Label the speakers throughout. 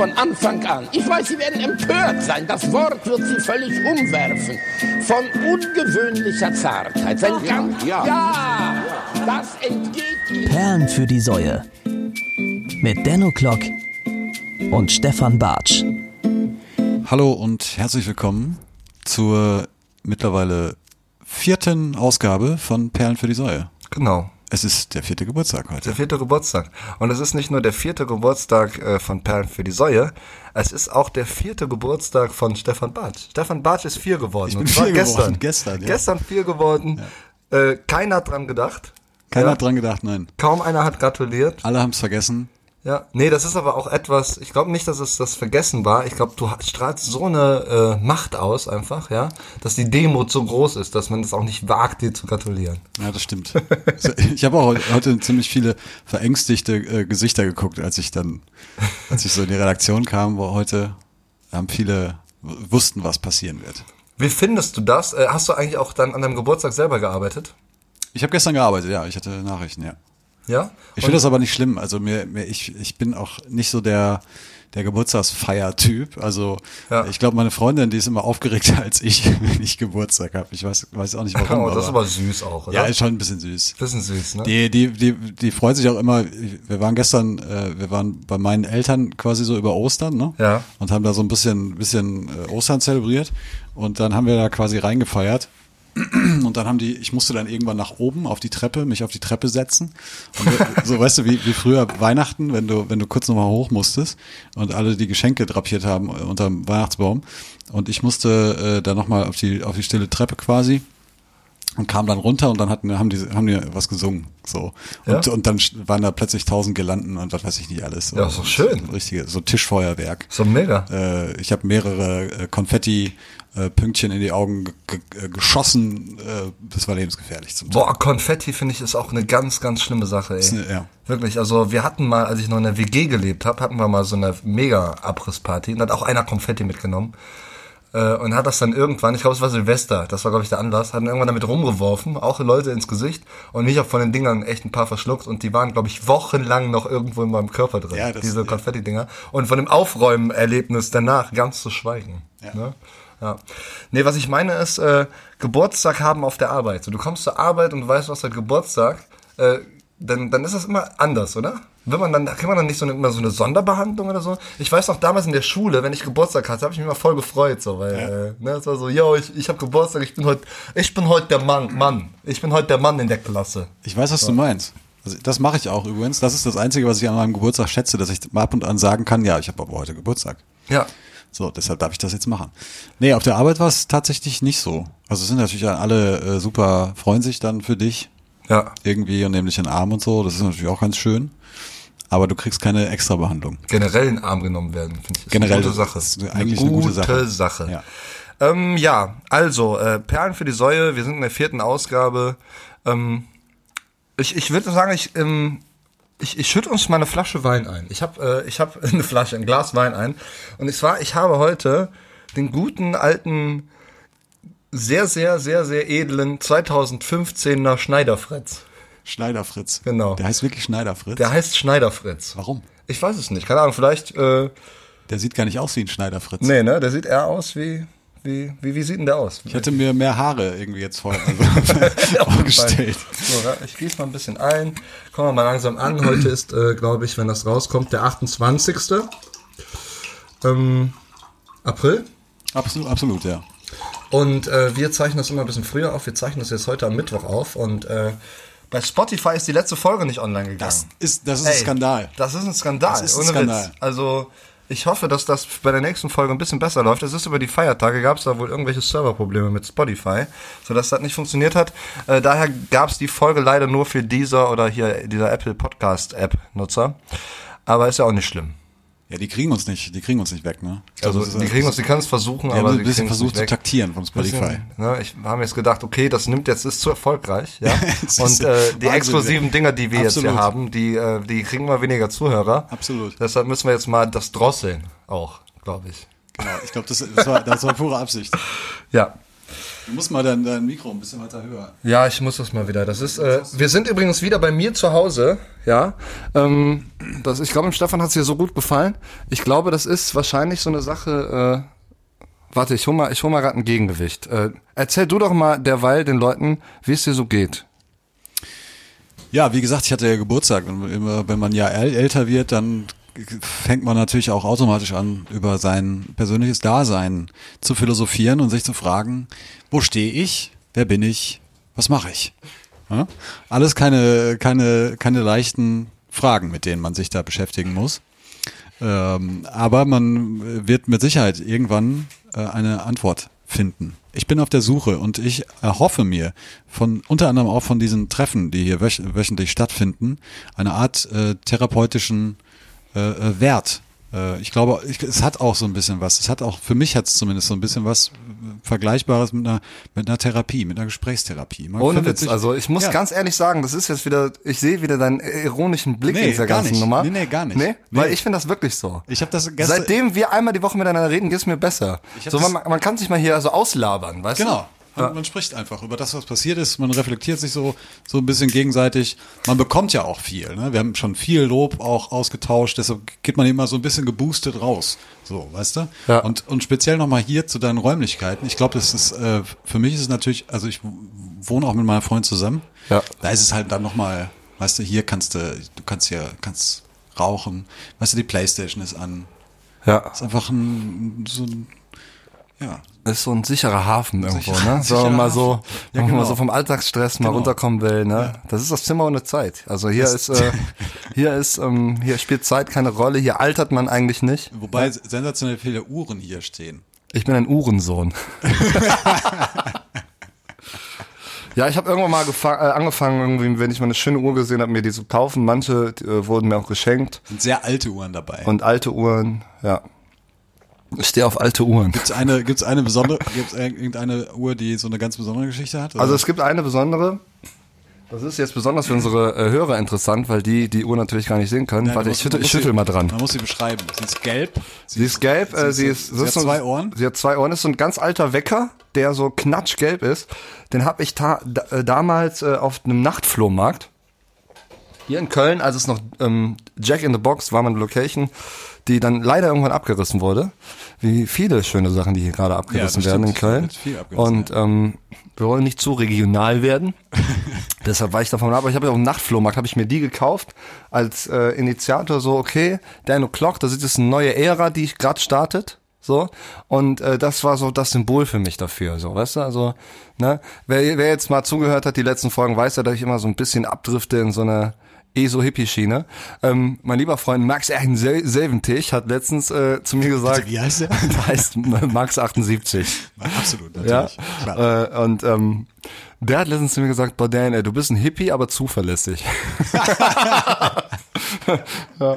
Speaker 1: von Anfang an. Ich weiß, Sie werden empört sein. Das Wort wird Sie völlig umwerfen. Von ungewöhnlicher Zartheit. Sein ganz, ja. ja, das entgeht Ihnen.
Speaker 2: Perlen für die Säue. Mit Denno Klock und Stefan Bartsch.
Speaker 3: Hallo und herzlich willkommen zur mittlerweile vierten Ausgabe von Perlen für die Säue.
Speaker 4: Genau.
Speaker 3: Es ist der vierte Geburtstag heute.
Speaker 4: Der vierte Geburtstag. Und es ist nicht nur der vierte Geburtstag äh, von Perlen für die Säue, es ist auch der vierte Geburtstag von Stefan Bartsch. Stefan Bartsch ist vier geworden.
Speaker 3: Ich bin vier
Speaker 4: gestern.
Speaker 3: geworden, gestern, ja.
Speaker 4: Gestern vier geworden. Äh, keiner hat dran gedacht.
Speaker 3: Keiner
Speaker 4: Ja.
Speaker 3: hat dran gedacht, nein.
Speaker 4: Kaum einer hat gratuliert.
Speaker 3: Alle haben es vergessen.
Speaker 4: Ja, nee, das ist aber auch etwas, ich glaube nicht, dass es das Vergessen war. Ich glaube, du strahlst so eine äh, Macht aus einfach, ja, dass die Demut so groß ist, dass man es auch nicht wagt, dir zu gratulieren.
Speaker 3: Ja, das stimmt. Ich habe auch heute- ziemlich viele verängstigte äh, Gesichter geguckt, als ich dann, als ich so in die Redaktion kam, wo heute haben viele w- wussten, was passieren wird.
Speaker 4: Wie findest du das? Äh, hast du eigentlich auch dann an deinem Geburtstag selber gearbeitet?
Speaker 3: Ich habe gestern gearbeitet, ja, ich hatte Nachrichten, ja.
Speaker 4: Ja?
Speaker 3: Ich finde das aber nicht schlimm. Also mir, mir ich, ich bin auch nicht so der der Geburtstagsfeier-Typ. Also
Speaker 4: Ja.
Speaker 3: ich glaube, meine Freundin, die ist immer aufgeregter als ich, wenn ich Geburtstag habe. Ich weiß, weiß auch nicht warum.
Speaker 4: Oh, das ist aber süß auch, oder?
Speaker 3: ja, ist schon ein bisschen süß.
Speaker 4: Bisschen süß, ne?
Speaker 3: Die, die, die, die freut sich auch immer. Wir waren gestern, äh, wir waren bei meinen Eltern quasi so über Ostern, ne?
Speaker 4: Ja.
Speaker 3: Und haben da so ein bisschen, bisschen äh, Ostern zelebriert. Und dann haben wir da quasi reingefeiert. Und dann haben die, ich musste dann irgendwann nach oben auf die Treppe, mich auf die Treppe setzen. Und so weißt du, wie, wie früher Weihnachten, wenn du, wenn du kurz nochmal hoch musstest und alle die Geschenke drapiert haben unterm Weihnachtsbaum. Und ich musste äh, dann nochmal auf die, auf die stille Treppe quasi und kam dann runter und dann hatten, haben die, haben die was gesungen, so. Und,
Speaker 4: Ja?
Speaker 3: und dann waren da plötzlich tausend Girlanden und was weiß ich nicht alles. So.
Speaker 4: Ja, doch schön.
Speaker 3: So, richtige, so Tischfeuerwerk.
Speaker 4: So mega.
Speaker 3: Äh, ich habe mehrere äh, Konfetti äh, Pünktchen in die Augen ge ge geschossen. Äh, das war lebensgefährlich zum.
Speaker 4: Boah, Konfetti finde ich ist auch eine ganz, ganz schlimme Sache, ey.
Speaker 3: Eine- ja.
Speaker 4: Wirklich, also wir hatten mal, als ich noch in der WG gelebt habe, hatten wir mal so eine mega Abrissparty und hat auch einer Konfetti mitgenommen. Äh, und hat das dann irgendwann, ich glaube es war Silvester, das war glaube ich der Anlass, hat dann irgendwann damit rumgeworfen, auch Leute ins Gesicht und ich habe von den Dingern echt ein paar verschluckt und die waren glaube ich wochenlang noch irgendwo in meinem Körper drin,
Speaker 3: Ja, das-
Speaker 4: diese
Speaker 3: ja.
Speaker 4: Konfetti-Dinger. Und von dem Aufräumen-Erlebnis danach ganz zu schweigen.
Speaker 3: Ja.
Speaker 4: Ne? Ja. Nee, was ich meine ist, äh, Geburtstag haben auf der Arbeit. So, du kommst zur Arbeit und du weißt, was hat Geburtstag, äh, dann, dann ist das immer anders, oder? Wenn man dann, kriegt man dann nicht so eine, immer so eine Sonderbehandlung oder so? Ich weiß noch, damals in der Schule, wenn ich Geburtstag hatte, habe ich mich immer voll gefreut, so, weil, äh, ne, es war so, yo, ich, ich habe Geburtstag, ich bin heute, ich bin heute der Mann, Mann. Ich bin heute der Mann in der Klasse.
Speaker 3: Ich weiß, was du meinst. Also, das mache ich auch übrigens. Das ist das Einzige, was ich an meinem Geburtstag schätze, dass ich ab und an sagen kann, ja, ich habe aber heute Geburtstag.
Speaker 4: Ja.
Speaker 3: So, deshalb darf ich das jetzt machen. Nee, auf der Arbeit war es tatsächlich nicht so. Also es sind natürlich alle äh, super, freuen sich dann für dich
Speaker 4: Ja.
Speaker 3: irgendwie und nehmen dich in den Arm und so. Das ist natürlich auch ganz schön. Aber du kriegst keine extra Behandlung.
Speaker 4: Generell in den Arm genommen werden, finde ich. Ist
Speaker 3: Generell
Speaker 4: eine gute Sache.
Speaker 3: ist eigentlich eine gute Sache.
Speaker 4: Sache.
Speaker 3: Ja.
Speaker 4: Ähm, ja, also, äh, Perlen für die Säue, wir sind in der vierten Ausgabe. Ähm, ich ich würde sagen, ich, ähm, ich, ich schütte uns mal eine Flasche Wein ein. Ich habe äh, ich hab eine Flasche, ein Glas Wein ein. Und zwar, ich habe heute den guten alten, sehr, sehr, sehr, sehr edlen 2015er Schneiderfritz.
Speaker 3: Schneiderfritz.
Speaker 4: Genau.
Speaker 3: Der heißt wirklich Schneiderfritz.
Speaker 4: Der heißt Schneiderfritz.
Speaker 3: Warum?
Speaker 4: Ich weiß es nicht, keine Ahnung, vielleicht, äh,
Speaker 3: Der sieht gar nicht aus wie ein Schneiderfritz.
Speaker 4: nee, ne, der sieht eher aus wie, wie, wie, wie sieht denn der aus?
Speaker 3: Ich hätte mir mehr Haare irgendwie jetzt vor, also, vorgestellt.
Speaker 4: So, ich gieße mal ein bisschen ein. Kommen wir mal langsam an. Heute ist, äh, glaube ich, wenn das rauskommt, der 28. Ähm, April.
Speaker 3: Absolut, absolut, ja.
Speaker 4: Und äh, wir zeichnen das immer ein bisschen früher auf. Wir zeichnen das jetzt heute am Mittwoch auf. Und äh, bei Spotify ist die letzte Folge nicht online gegangen.
Speaker 3: Das ist, das ist
Speaker 4: Ey,
Speaker 3: ein Skandal.
Speaker 4: Das ist ein Skandal.
Speaker 3: Das ist ein
Speaker 4: ohne
Speaker 3: Skandal.
Speaker 4: Witz. Also ich hoffe, dass das bei der nächsten Folge ein bisschen besser läuft. Es ist über die Feiertage, gab es da wohl irgendwelche Serverprobleme mit Spotify, sodass das nicht funktioniert hat. Äh, daher gab es die Folge leider nur für dieser oder hier dieser Apple Podcast App Nutzer. Aber ist ja auch nicht schlimm.
Speaker 3: Ja, die kriegen uns nicht, die kriegen uns nicht weg, ne? Ich
Speaker 4: Also die kriegen uns, die können es versuchen,
Speaker 3: die
Speaker 4: aber
Speaker 3: haben
Speaker 4: sie
Speaker 3: ein bisschen versucht zu taktieren vom Spotify.
Speaker 4: Bisschen, ne, ich habe jetzt gedacht, okay, das nimmt jetzt ist zu erfolgreich, ja. Und äh, die exklusiven Dinger, die wir jetzt
Speaker 3: Absolut.
Speaker 4: hier haben, die äh, die kriegen mal weniger Zuhörer.
Speaker 3: Absolut.
Speaker 4: Deshalb müssen wir jetzt mal das drosseln, auch, glaube ich.
Speaker 3: Genau, ich glaube, das, das, war, das war pure Absicht.
Speaker 4: Ja.
Speaker 3: Du musst mal dein, dein Mikro ein bisschen weiter höher.
Speaker 4: Ja, ich muss das mal wieder. Das ist, äh, wir sind übrigens wieder bei mir zu Hause. Ja, ähm, das, ich glaube, dem Stefan hat es hier so gut gefallen. Ich glaube, das ist wahrscheinlich so eine Sache. Äh, warte, ich hol mal, ich hol mal gerade ein Gegengewicht. Äh, erzähl du doch mal derweil den Leuten, wie es dir so geht.
Speaker 3: Ja, wie gesagt, ich hatte ja Geburtstag. Und immer, wenn man ja äl- älter wird, dann fängt man natürlich auch automatisch an, über sein persönliches Dasein zu philosophieren und sich zu fragen, wo stehe ich, wer bin ich, was mache ich? Ja? Alles keine, keine, keine leichten Fragen, mit denen man sich da beschäftigen muss. Ähm, aber man wird mit Sicherheit irgendwann äh, eine Antwort finden. Ich bin auf der Suche und ich erhoffe mir von unter anderem auch von diesen Treffen, die hier wöch wöchentlich stattfinden, eine Art äh, therapeutischen äh, äh, Wert. Äh, ich glaube, ich, es hat auch so ein bisschen was. Es hat auch für mich hat es zumindest so ein bisschen was äh, Vergleichbares mit einer mit einer Therapie, mit einer Gesprächstherapie. Man
Speaker 4: Ohne Witz.
Speaker 3: sich-
Speaker 4: Also ich muss
Speaker 3: Ja.
Speaker 4: ganz ehrlich sagen, das ist jetzt wieder, ich sehe wieder deinen ironischen Blick
Speaker 3: Nee,
Speaker 4: in dieser ganzen
Speaker 3: nicht.
Speaker 4: Nummer.
Speaker 3: Nee, nee, gar nicht.
Speaker 4: Nee, weil
Speaker 3: Nee.
Speaker 4: ich finde das wirklich so.
Speaker 3: Ich habe das gestern
Speaker 4: Seitdem wir einmal die Woche miteinander reden, geht's mir besser.
Speaker 3: Ich hab
Speaker 4: So, man, man kann sich mal hier so auslabern, weißt
Speaker 3: Genau.
Speaker 4: du?
Speaker 3: Man, man spricht einfach über das, was passiert ist. Man reflektiert sich so, so ein bisschen gegenseitig. Man bekommt ja auch viel. Ne? Wir haben schon viel Lob auch ausgetauscht. Deshalb geht man immer so ein bisschen geboostet raus. So, weißt du?
Speaker 4: Ja.
Speaker 3: Und, und speziell nochmal hier zu deinen Räumlichkeiten. Ich glaube, das ist, äh, für mich ist es natürlich, also ich wohne auch mit meiner Freundin zusammen.
Speaker 4: Ja.
Speaker 3: Da ist es halt dann nochmal, weißt du, hier kannst du, du kannst hier, kannst rauchen. Weißt du, die Playstation ist an.
Speaker 4: Ja.
Speaker 3: ist einfach ein, so ein, ja,
Speaker 4: Ist so ein sicherer Hafen irgendwo,
Speaker 3: Sicher-
Speaker 4: ne? So
Speaker 3: sicherer
Speaker 4: mal so,
Speaker 3: Hafen. Ja,
Speaker 4: wenn man
Speaker 3: genau.
Speaker 4: mal so vom Alltagsstress mal
Speaker 3: Genau.
Speaker 4: runterkommen will, ne? Das ist das Zimmer ohne Zeit. Also hier ist, äh, hier ist, ähm, hier spielt Zeit keine Rolle, hier altert man eigentlich nicht.
Speaker 3: Wobei sensationell viele Uhren hier stehen.
Speaker 4: Ich bin ein Uhrensohn. ja, ich habe irgendwann mal äh, angefangen, irgendwie, wenn ich mal eine schöne Uhr gesehen habe, mir die zu kaufen. Manche die, äh, wurden mir auch geschenkt.
Speaker 3: Sind sehr alte Uhren dabei.
Speaker 4: Und alte Uhren, ja. Ich stehe auf alte Uhren.
Speaker 3: Gibt's eine, gibt's eine besondere, gibt's irgendeine Uhr, die so eine ganz besondere Geschichte hat? oder?
Speaker 4: Also es gibt eine besondere. Das ist jetzt besonders für unsere äh, Hörer interessant, weil die die Uhr natürlich gar nicht sehen können.
Speaker 3: Nein,
Speaker 4: Warte,
Speaker 3: man
Speaker 4: ich
Speaker 3: muss-
Speaker 4: schüttel, ich schüttel
Speaker 3: sie-
Speaker 4: mal dran.
Speaker 3: Man muss sie beschreiben. Sie ist gelb.
Speaker 4: Sie ist gelb, äh, sie ist,
Speaker 3: sie
Speaker 4: das
Speaker 3: hat
Speaker 4: ist so-
Speaker 3: zwei Ohren.
Speaker 4: Sie hat zwei Ohren, ist so ein ganz alter Wecker, der so knatschgelb ist. Den habe ich ta da, äh, damals äh, auf einem Nachtflohmarkt hier in Köln, als es noch ähm, Jack in the Box war, meine Location, die dann leider irgendwann abgerissen wurde. Wie viele schöne Sachen, die hier gerade abgerissen
Speaker 3: das
Speaker 4: werden in. Köln. Und ähm, wir wollen nicht zu regional werden. Deshalb war ich davon ab. Aber ich habe ja auf dem Nachtflohmarkt, habe ich mir die gekauft als äh, Initiator so, okay, Dan O'Clock, das ist jetzt eine neue Ära, die gerade startet. So, und äh, das war so das Symbol für mich dafür, so, weißt du, also, ne, wer, wer jetzt mal zugehört hat, die letzten Folgen, weiß ja, dass ich immer so ein bisschen abdrifte in so eine ESO-Hippie-Schiene. Ähm, mein lieber Freund Max Selventich hat letztens äh, zu mir gesagt,
Speaker 3: Wie heißt der?
Speaker 4: der heißt Max 78.
Speaker 3: Absolut,
Speaker 4: Ja.
Speaker 3: natürlich. Klar.
Speaker 4: Äh, und ähm, der hat letztens zu mir gesagt, boah Dan, ey, du bist ein Hippie, aber zuverlässig. ja.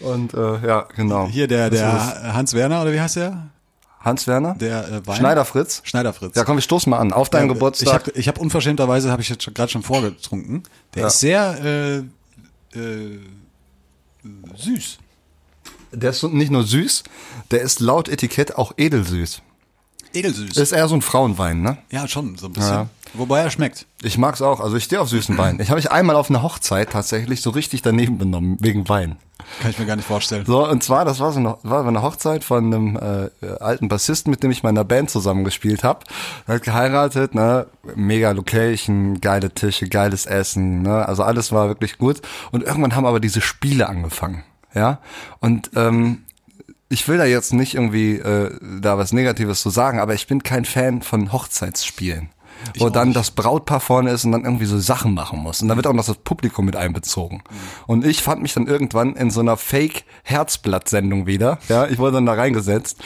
Speaker 4: Und äh, ja, genau.
Speaker 3: Hier der, der Hans Werner, oder wie heißt der?
Speaker 4: Hans Werner?
Speaker 3: Der äh, Wein?
Speaker 4: Schneider Fritz?
Speaker 3: Schneider Fritz.
Speaker 4: Ja, komm, wir stoßen mal an. Auf deinen
Speaker 3: Ja,
Speaker 4: Geburtstag.
Speaker 3: Ich habe ich hab unverschämterweise, habe ich jetzt gerade schon vorgetrunken. Der
Speaker 4: Ja.
Speaker 3: ist sehr äh, äh, süß.
Speaker 4: der ist nicht nur süß, der ist laut Etikett auch edelsüß.
Speaker 3: Edelsüß.
Speaker 4: Ist eher so ein Frauenwein, ne?
Speaker 3: ja, schon, so ein bisschen.
Speaker 4: Ja.
Speaker 3: Wobei er schmeckt.
Speaker 4: Ich mag's auch. Also ich stehe auf süßen Wein. Ich habe mich einmal auf einer Hochzeit tatsächlich so richtig daneben benommen, wegen Wein.
Speaker 3: Kann ich mir gar nicht vorstellen.
Speaker 4: So, und zwar, das war so eine, war eine Hochzeit von einem äh, alten Bassisten, mit dem ich mal in einer Band zusammengespielt habe. Er hat geheiratet, ne, mega Location, geile Tische, geiles Essen, ne, also alles war wirklich gut. Und irgendwann haben aber diese Spiele angefangen, ja. Und ähm, ich will da jetzt nicht irgendwie äh, da was Negatives zu sagen, aber ich bin kein Fan von Hochzeitsspielen. wo
Speaker 3: auch
Speaker 4: dann
Speaker 3: nicht.
Speaker 4: das Brautpaar vorne ist und dann irgendwie so Sachen machen muss. Und dann wird auch noch das Publikum mit einbezogen. Und ich fand mich dann irgendwann in so einer Fake-Herzblatt-Sendung wieder. Ja, ich wurde dann da reingesetzt.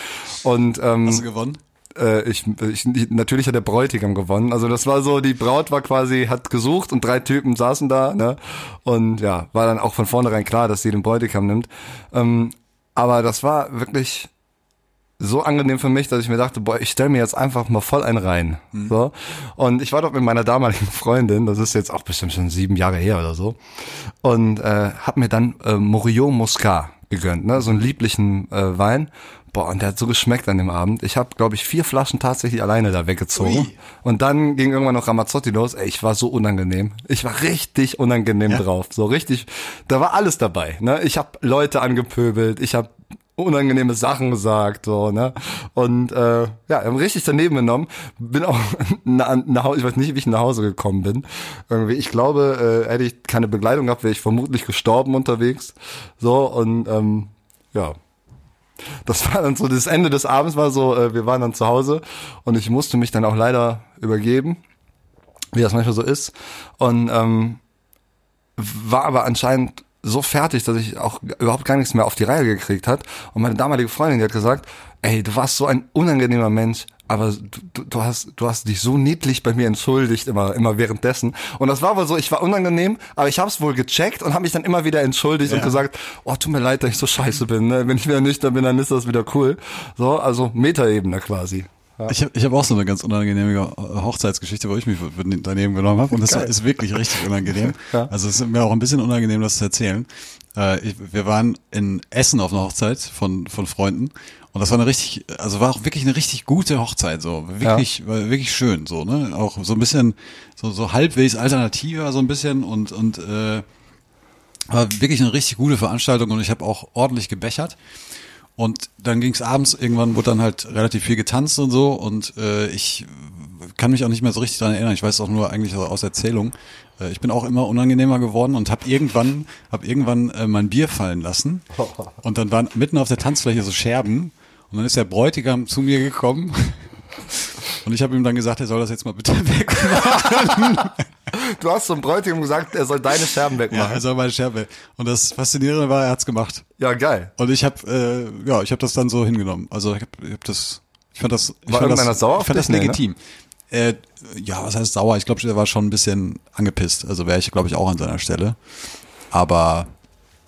Speaker 4: Und ähm,
Speaker 3: Hast du gewonnen?
Speaker 4: äh, ich, ich, ich, natürlich hat der Bräutigam gewonnen. Also das war so, die Braut war quasi, hat gesucht und drei Typen saßen da, ne? Und ja, war dann auch von vornherein klar, dass sie den Bräutigam nimmt. Ähm, aber das war wirklich so angenehm für mich, dass ich mir dachte, boah, ich stell mir jetzt einfach mal voll einen rein. So. Und ich war dort mit meiner damaligen Freundin, das ist jetzt auch bestimmt schon sieben Jahre her oder so, und äh, hab mir dann äh, Morio Muscat gegönnt, ne? So einen lieblichen äh, Wein. Boah, und der hat so geschmeckt an dem Abend. Ich habe, glaube ich, vier Flaschen tatsächlich alleine da weggezogen.
Speaker 3: Ui.
Speaker 4: Und dann ging irgendwann noch Ramazzotti los. Ey, ich war so unangenehm. Ich war richtig unangenehm
Speaker 3: Ja.
Speaker 4: drauf. So richtig, da war alles dabei. Ne? Ich habe Leute angepöbelt, ich habe unangenehme Sachen gesagt, so, ne? Und äh, ja, haben richtig daneben genommen. Bin auch nach, nach Hause, ich weiß nicht, wie ich nach Hause gekommen bin. Irgendwie, ich glaube, äh, hätte ich keine Begleitung gehabt, wäre ich vermutlich gestorben unterwegs. So, und ähm, ja. Das war dann so, das Ende des Abends war so, äh, wir waren dann zu Hause und ich musste mich dann auch leider übergeben, wie das manchmal so ist. Und ähm, war aber anscheinend so fertig, dass ich auch überhaupt gar nichts mehr auf die Reihe gekriegt hat. Und meine damalige Freundin, die hat gesagt, ey, du warst so ein unangenehmer Mensch, aber du, du, du hast, du hast dich so niedlich bei mir entschuldigt, immer, immer währenddessen. Und das war wohl so, ich war unangenehm, aber ich habe es wohl gecheckt und habe mich dann immer wieder entschuldigt und gesagt, oh, tut mir leid, dass ich so scheiße bin. Ne? Wenn ich wieder nüchtern bin, dann ist das wieder cool. So, also Metaebene quasi.
Speaker 3: Ich habe ich hab auch so eine ganz unangenehme Hochzeitsgeschichte, wo ich mich daneben genommen habe. Und das
Speaker 4: Geil.
Speaker 3: ist wirklich richtig unangenehm.
Speaker 4: Ja.
Speaker 3: Also es ist mir auch ein bisschen unangenehm, das zu erzählen. Äh, ich, wir waren in Essen auf einer Hochzeit von, von Freunden. Und das war eine richtig, also war auch wirklich eine richtig gute Hochzeit, so. Wirklich, war wirklich schön, so, ne? Auch so ein bisschen, so, so halbwegs alternativer, so ein bisschen und, und, äh, war wirklich eine richtig gute Veranstaltung und ich habe auch ordentlich gebechert. Und dann ging es abends, irgendwann wurde dann halt relativ viel getanzt und so und äh, ich kann mich auch nicht mehr so richtig dran erinnern. Ich weiß auch nur eigentlich aus Erzählung. Äh, ich bin auch immer unangenehmer geworden und habe irgendwann, hab irgendwann äh, mein Bier fallen lassen und dann waren mitten auf der Tanzfläche so Scherben und dann ist der Bräutigam zu mir gekommen und ich habe ihm dann gesagt, er soll das jetzt mal bitte wegmachen.
Speaker 4: Du hast zum Bräutigam gesagt, er soll deine Scherben
Speaker 3: Ja,
Speaker 4: wegmachen.
Speaker 3: er soll meine Scherbe. Und das Faszinierende war, er hat's gemacht.
Speaker 4: Ja, geil.
Speaker 3: Und ich habe, äh, ja, ich habe das dann so hingenommen. Also ich habe ich hab das, ich fand das, ich
Speaker 4: War
Speaker 3: fand das,
Speaker 4: sauer
Speaker 3: ich fand das
Speaker 4: ne?
Speaker 3: legitim. Äh, ja, was heißt sauer? Ich glaube, der war schon ein bisschen angepisst. Also wäre ich, glaube ich, auch an seiner Stelle. Aber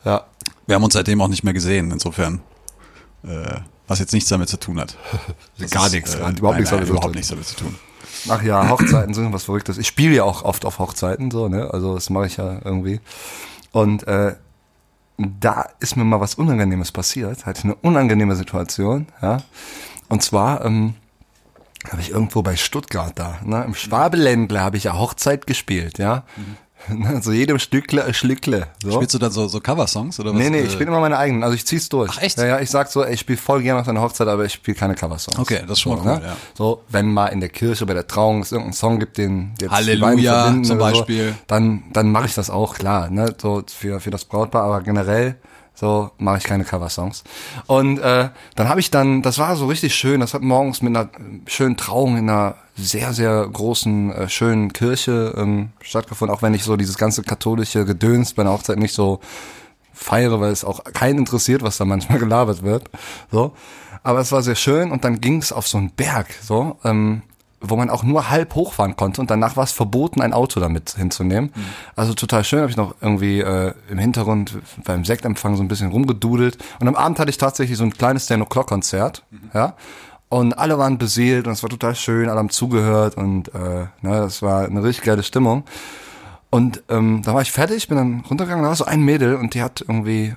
Speaker 4: Ja.
Speaker 3: wir haben uns seitdem auch nicht mehr gesehen. Insofern, äh, was jetzt nichts damit zu tun hat. Das
Speaker 4: Gar
Speaker 3: ist,
Speaker 4: nichts,
Speaker 3: Äh,
Speaker 4: hat überhaupt
Speaker 3: nein,
Speaker 4: nichts
Speaker 3: nein,
Speaker 4: damit zu
Speaker 3: überhaupt
Speaker 4: tun.
Speaker 3: nichts damit zu tun.
Speaker 4: Ach ja, Hochzeiten sind was Verrücktes. Ich spiele ja auch oft auf Hochzeiten, so, ne? Also das mache ich ja irgendwie. Und äh, da ist mir mal was Unangenehmes passiert. Hatte eine unangenehme Situation, ja. Und zwar ähm, habe ich irgendwo bei Stuttgart da, ne? Im Schwabeländle habe ich ja Hochzeit gespielt, ja. Also jedem Stückle ein Schlückle. So.
Speaker 3: Spielst du dann so, so Coversongs oder was?
Speaker 4: Nee, nee,
Speaker 3: Äh,
Speaker 4: ich spiele immer meine eigenen. Also ich zieh's durch.
Speaker 3: Ach, echt?
Speaker 4: Ja, ja, ich sag so, ey, ich spiele voll gerne auf einer Hochzeit, aber ich spiele keine Coversongs.
Speaker 3: Okay, das ist schon mal
Speaker 4: so,
Speaker 3: cool,
Speaker 4: ne?
Speaker 3: ja.
Speaker 4: So, wenn mal in der Kirche bei der Trauung es irgendeinen Song gibt, den jetzt
Speaker 3: Halleluja zum Beispiel.
Speaker 4: So, dann dann mache ich das auch, klar, ne, so für für das Brautpaar, aber generell so mache ich keine Coversongs. Und äh, dann habe ich dann, das war so richtig schön, das hat morgens mit einer schönen Trauung in einer sehr, sehr großen, äh, schönen Kirche ähm, stattgefunden, auch wenn ich so dieses ganze katholische Gedöns bei einer Hochzeit nicht so feiere, weil es auch keinen interessiert, was da manchmal gelabert wird. So. Aber es war sehr schön und dann ging es auf so einen Berg, so, ähm, wo man auch nur halb hochfahren konnte und danach war es verboten, ein Auto damit hinzunehmen. Also total schön, habe ich noch irgendwie äh, im Hintergrund beim Sektempfang so ein bisschen rumgedudelt. Und am Abend hatte ich tatsächlich so ein kleines Ten O'Clock-Konzert, ja. Und alle waren beseelt und es war total schön, alle haben zugehört und äh, ne, das war eine richtig geile Stimmung. Und ähm, da war ich fertig, bin dann runtergegangen, da war so ein Mädel und die hat irgendwie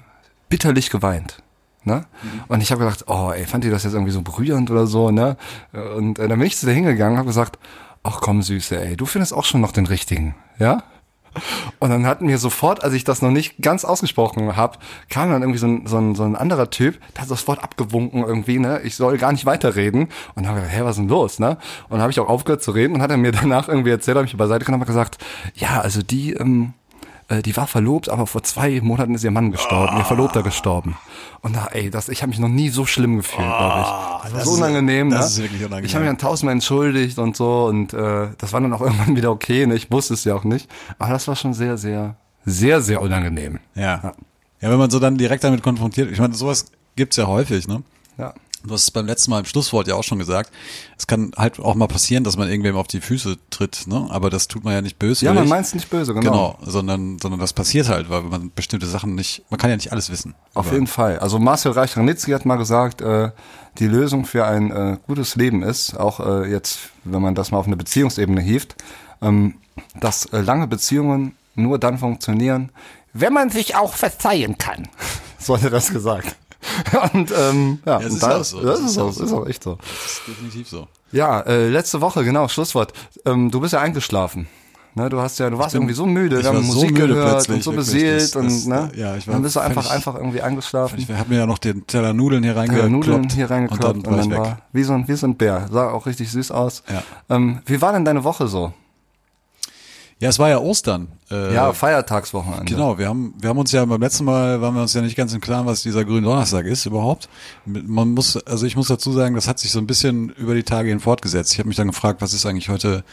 Speaker 4: bitterlich geweint. Ne? Und ich habe gedacht, oh, ey, fand die das jetzt irgendwie so berührend oder so, ne? Und äh, dann bin ich zu der hingegangen, habe gesagt, ach komm, Süße, ey, du findest auch schon noch den richtigen, ja? Und dann hatten wir sofort, als ich das noch nicht ganz ausgesprochen habe, kam dann irgendwie so ein, so, ein, so ein anderer Typ, der hat sofort abgewunken irgendwie, ne? Ich soll gar nicht weiterreden. Und habe gedacht, hä, was ist denn los, ne? Und habe ich auch aufgehört zu reden und hat er mir danach irgendwie erzählt, habe ich beiseite genommen und gesagt, ja, also die, ähm, äh, die war verlobt, aber vor zwei Monaten ist ihr Mann gestorben, ihr Verlobter gestorben. Und da, ey, das, ich habe mich noch nie so schlimm gefühlt, glaube ich. Das war
Speaker 3: das
Speaker 4: so
Speaker 3: ist-
Speaker 4: unangenehm,
Speaker 3: das
Speaker 4: ne?
Speaker 3: ist wirklich unangenehm.
Speaker 4: Ich habe mich dann tausendmal entschuldigt und so und äh, das war dann auch irgendwann wieder okay, ne? Ich wusste es ja auch nicht. Aber das war schon sehr, sehr, sehr, sehr unangenehm.
Speaker 3: Ja. Ja, wenn man so dann direkt damit konfrontiert, ich meine, sowas gibt's ja häufig, ne? Du hast es beim letzten Mal im Schlusswort ja auch schon gesagt. Es kann halt auch mal passieren, dass man irgendwem auf die Füße tritt, ne? Aber das tut man ja nicht böse.
Speaker 4: Ja, man meint es nicht böse, genau.
Speaker 3: Genau, sondern, sondern das passiert halt, weil man bestimmte Sachen nicht, man kann ja nicht alles wissen.
Speaker 4: Auf jeden Fall. Also Marcel Reich-Ranitzky hat mal gesagt, äh, die Lösung für ein äh, gutes Leben ist, auch äh, jetzt, wenn man das mal auf eine Beziehungsebene hieft, ähm, dass äh, lange Beziehungen nur dann funktionieren,
Speaker 1: Wenn man sich auch verzeihen kann.
Speaker 4: So hat er das gesagt. Und ähm, ja,
Speaker 3: es
Speaker 4: und
Speaker 3: ist
Speaker 4: da,
Speaker 3: auch so.
Speaker 4: Das,
Speaker 3: Das
Speaker 4: ist, auch, das ist auch echt so.
Speaker 3: Das ist definitiv so.
Speaker 4: Ja, äh, letzte Woche, genau, Schlusswort. Ähm, du bist ja eingeschlafen. Ne, du hast ja, du warst
Speaker 3: bin-
Speaker 4: irgendwie so müde,
Speaker 3: ich
Speaker 4: wir haben
Speaker 3: so
Speaker 4: Musik
Speaker 3: müde
Speaker 4: gehört
Speaker 3: plötzlich,
Speaker 4: und so beseelt
Speaker 3: Das-
Speaker 4: und
Speaker 3: das-
Speaker 4: ne,
Speaker 3: ja, ich war
Speaker 4: dann bist du einfach
Speaker 3: völlig-
Speaker 4: einfach irgendwie eingeschlafen.
Speaker 3: Ich habe mir ja noch den Teller Nudeln hier
Speaker 4: Ja,
Speaker 3: reingekloppt.
Speaker 4: Nudeln hier reingekloppt
Speaker 3: und dann war ich weg.
Speaker 4: war wie so ein wie so ein Bär, sah auch richtig süß aus.
Speaker 3: Ja.
Speaker 4: Ähm, wie war denn deine Woche so?
Speaker 3: Ja, es war ja Ostern. Äh,
Speaker 4: Ja, Feiertagswochenende.
Speaker 3: Genau, wir haben, wir haben uns ja beim letzten Mal waren wir uns ja nicht ganz im Klaren, was dieser Gründonnerstag ist überhaupt. Man muss, also ich muss dazu sagen, das hat sich so ein bisschen über die Tage hin fortgesetzt. Ich habe mich dann gefragt, was ist eigentlich heute,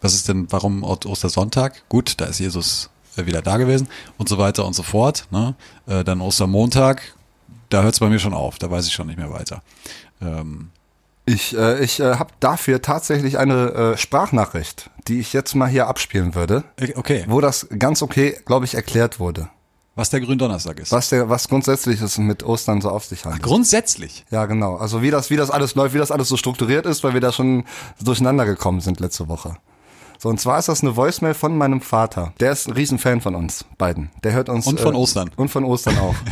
Speaker 3: was ist denn, warum Ostersonntag? Gut, da ist Jesus äh, wieder da gewesen und so weiter und so fort. Ne? Äh, Dann Ostermontag, da hört es bei mir schon auf, da weiß ich schon nicht mehr weiter. Ähm,
Speaker 4: Ich, äh, ich äh, habe dafür tatsächlich eine äh, Sprachnachricht, die ich jetzt mal hier abspielen würde,
Speaker 3: okay,
Speaker 4: wo das ganz okay, glaube ich, erklärt wurde.
Speaker 3: was der Gründonnerstag ist.
Speaker 4: Was der, was grundsätzlich es mit Ostern so auf sich hat.
Speaker 3: Grundsätzlich.
Speaker 4: Ja, genau. Also wie das, wie das alles läuft, wie das alles so strukturiert ist, weil wir da schon durcheinander gekommen sind letzte Woche. So, und zwar ist das eine Voicemail von meinem Vater. Der ist ein Riesenfan von uns beiden. Der hört uns.
Speaker 3: Und von
Speaker 4: äh,
Speaker 3: Ostern.
Speaker 4: Und von Ostern auch.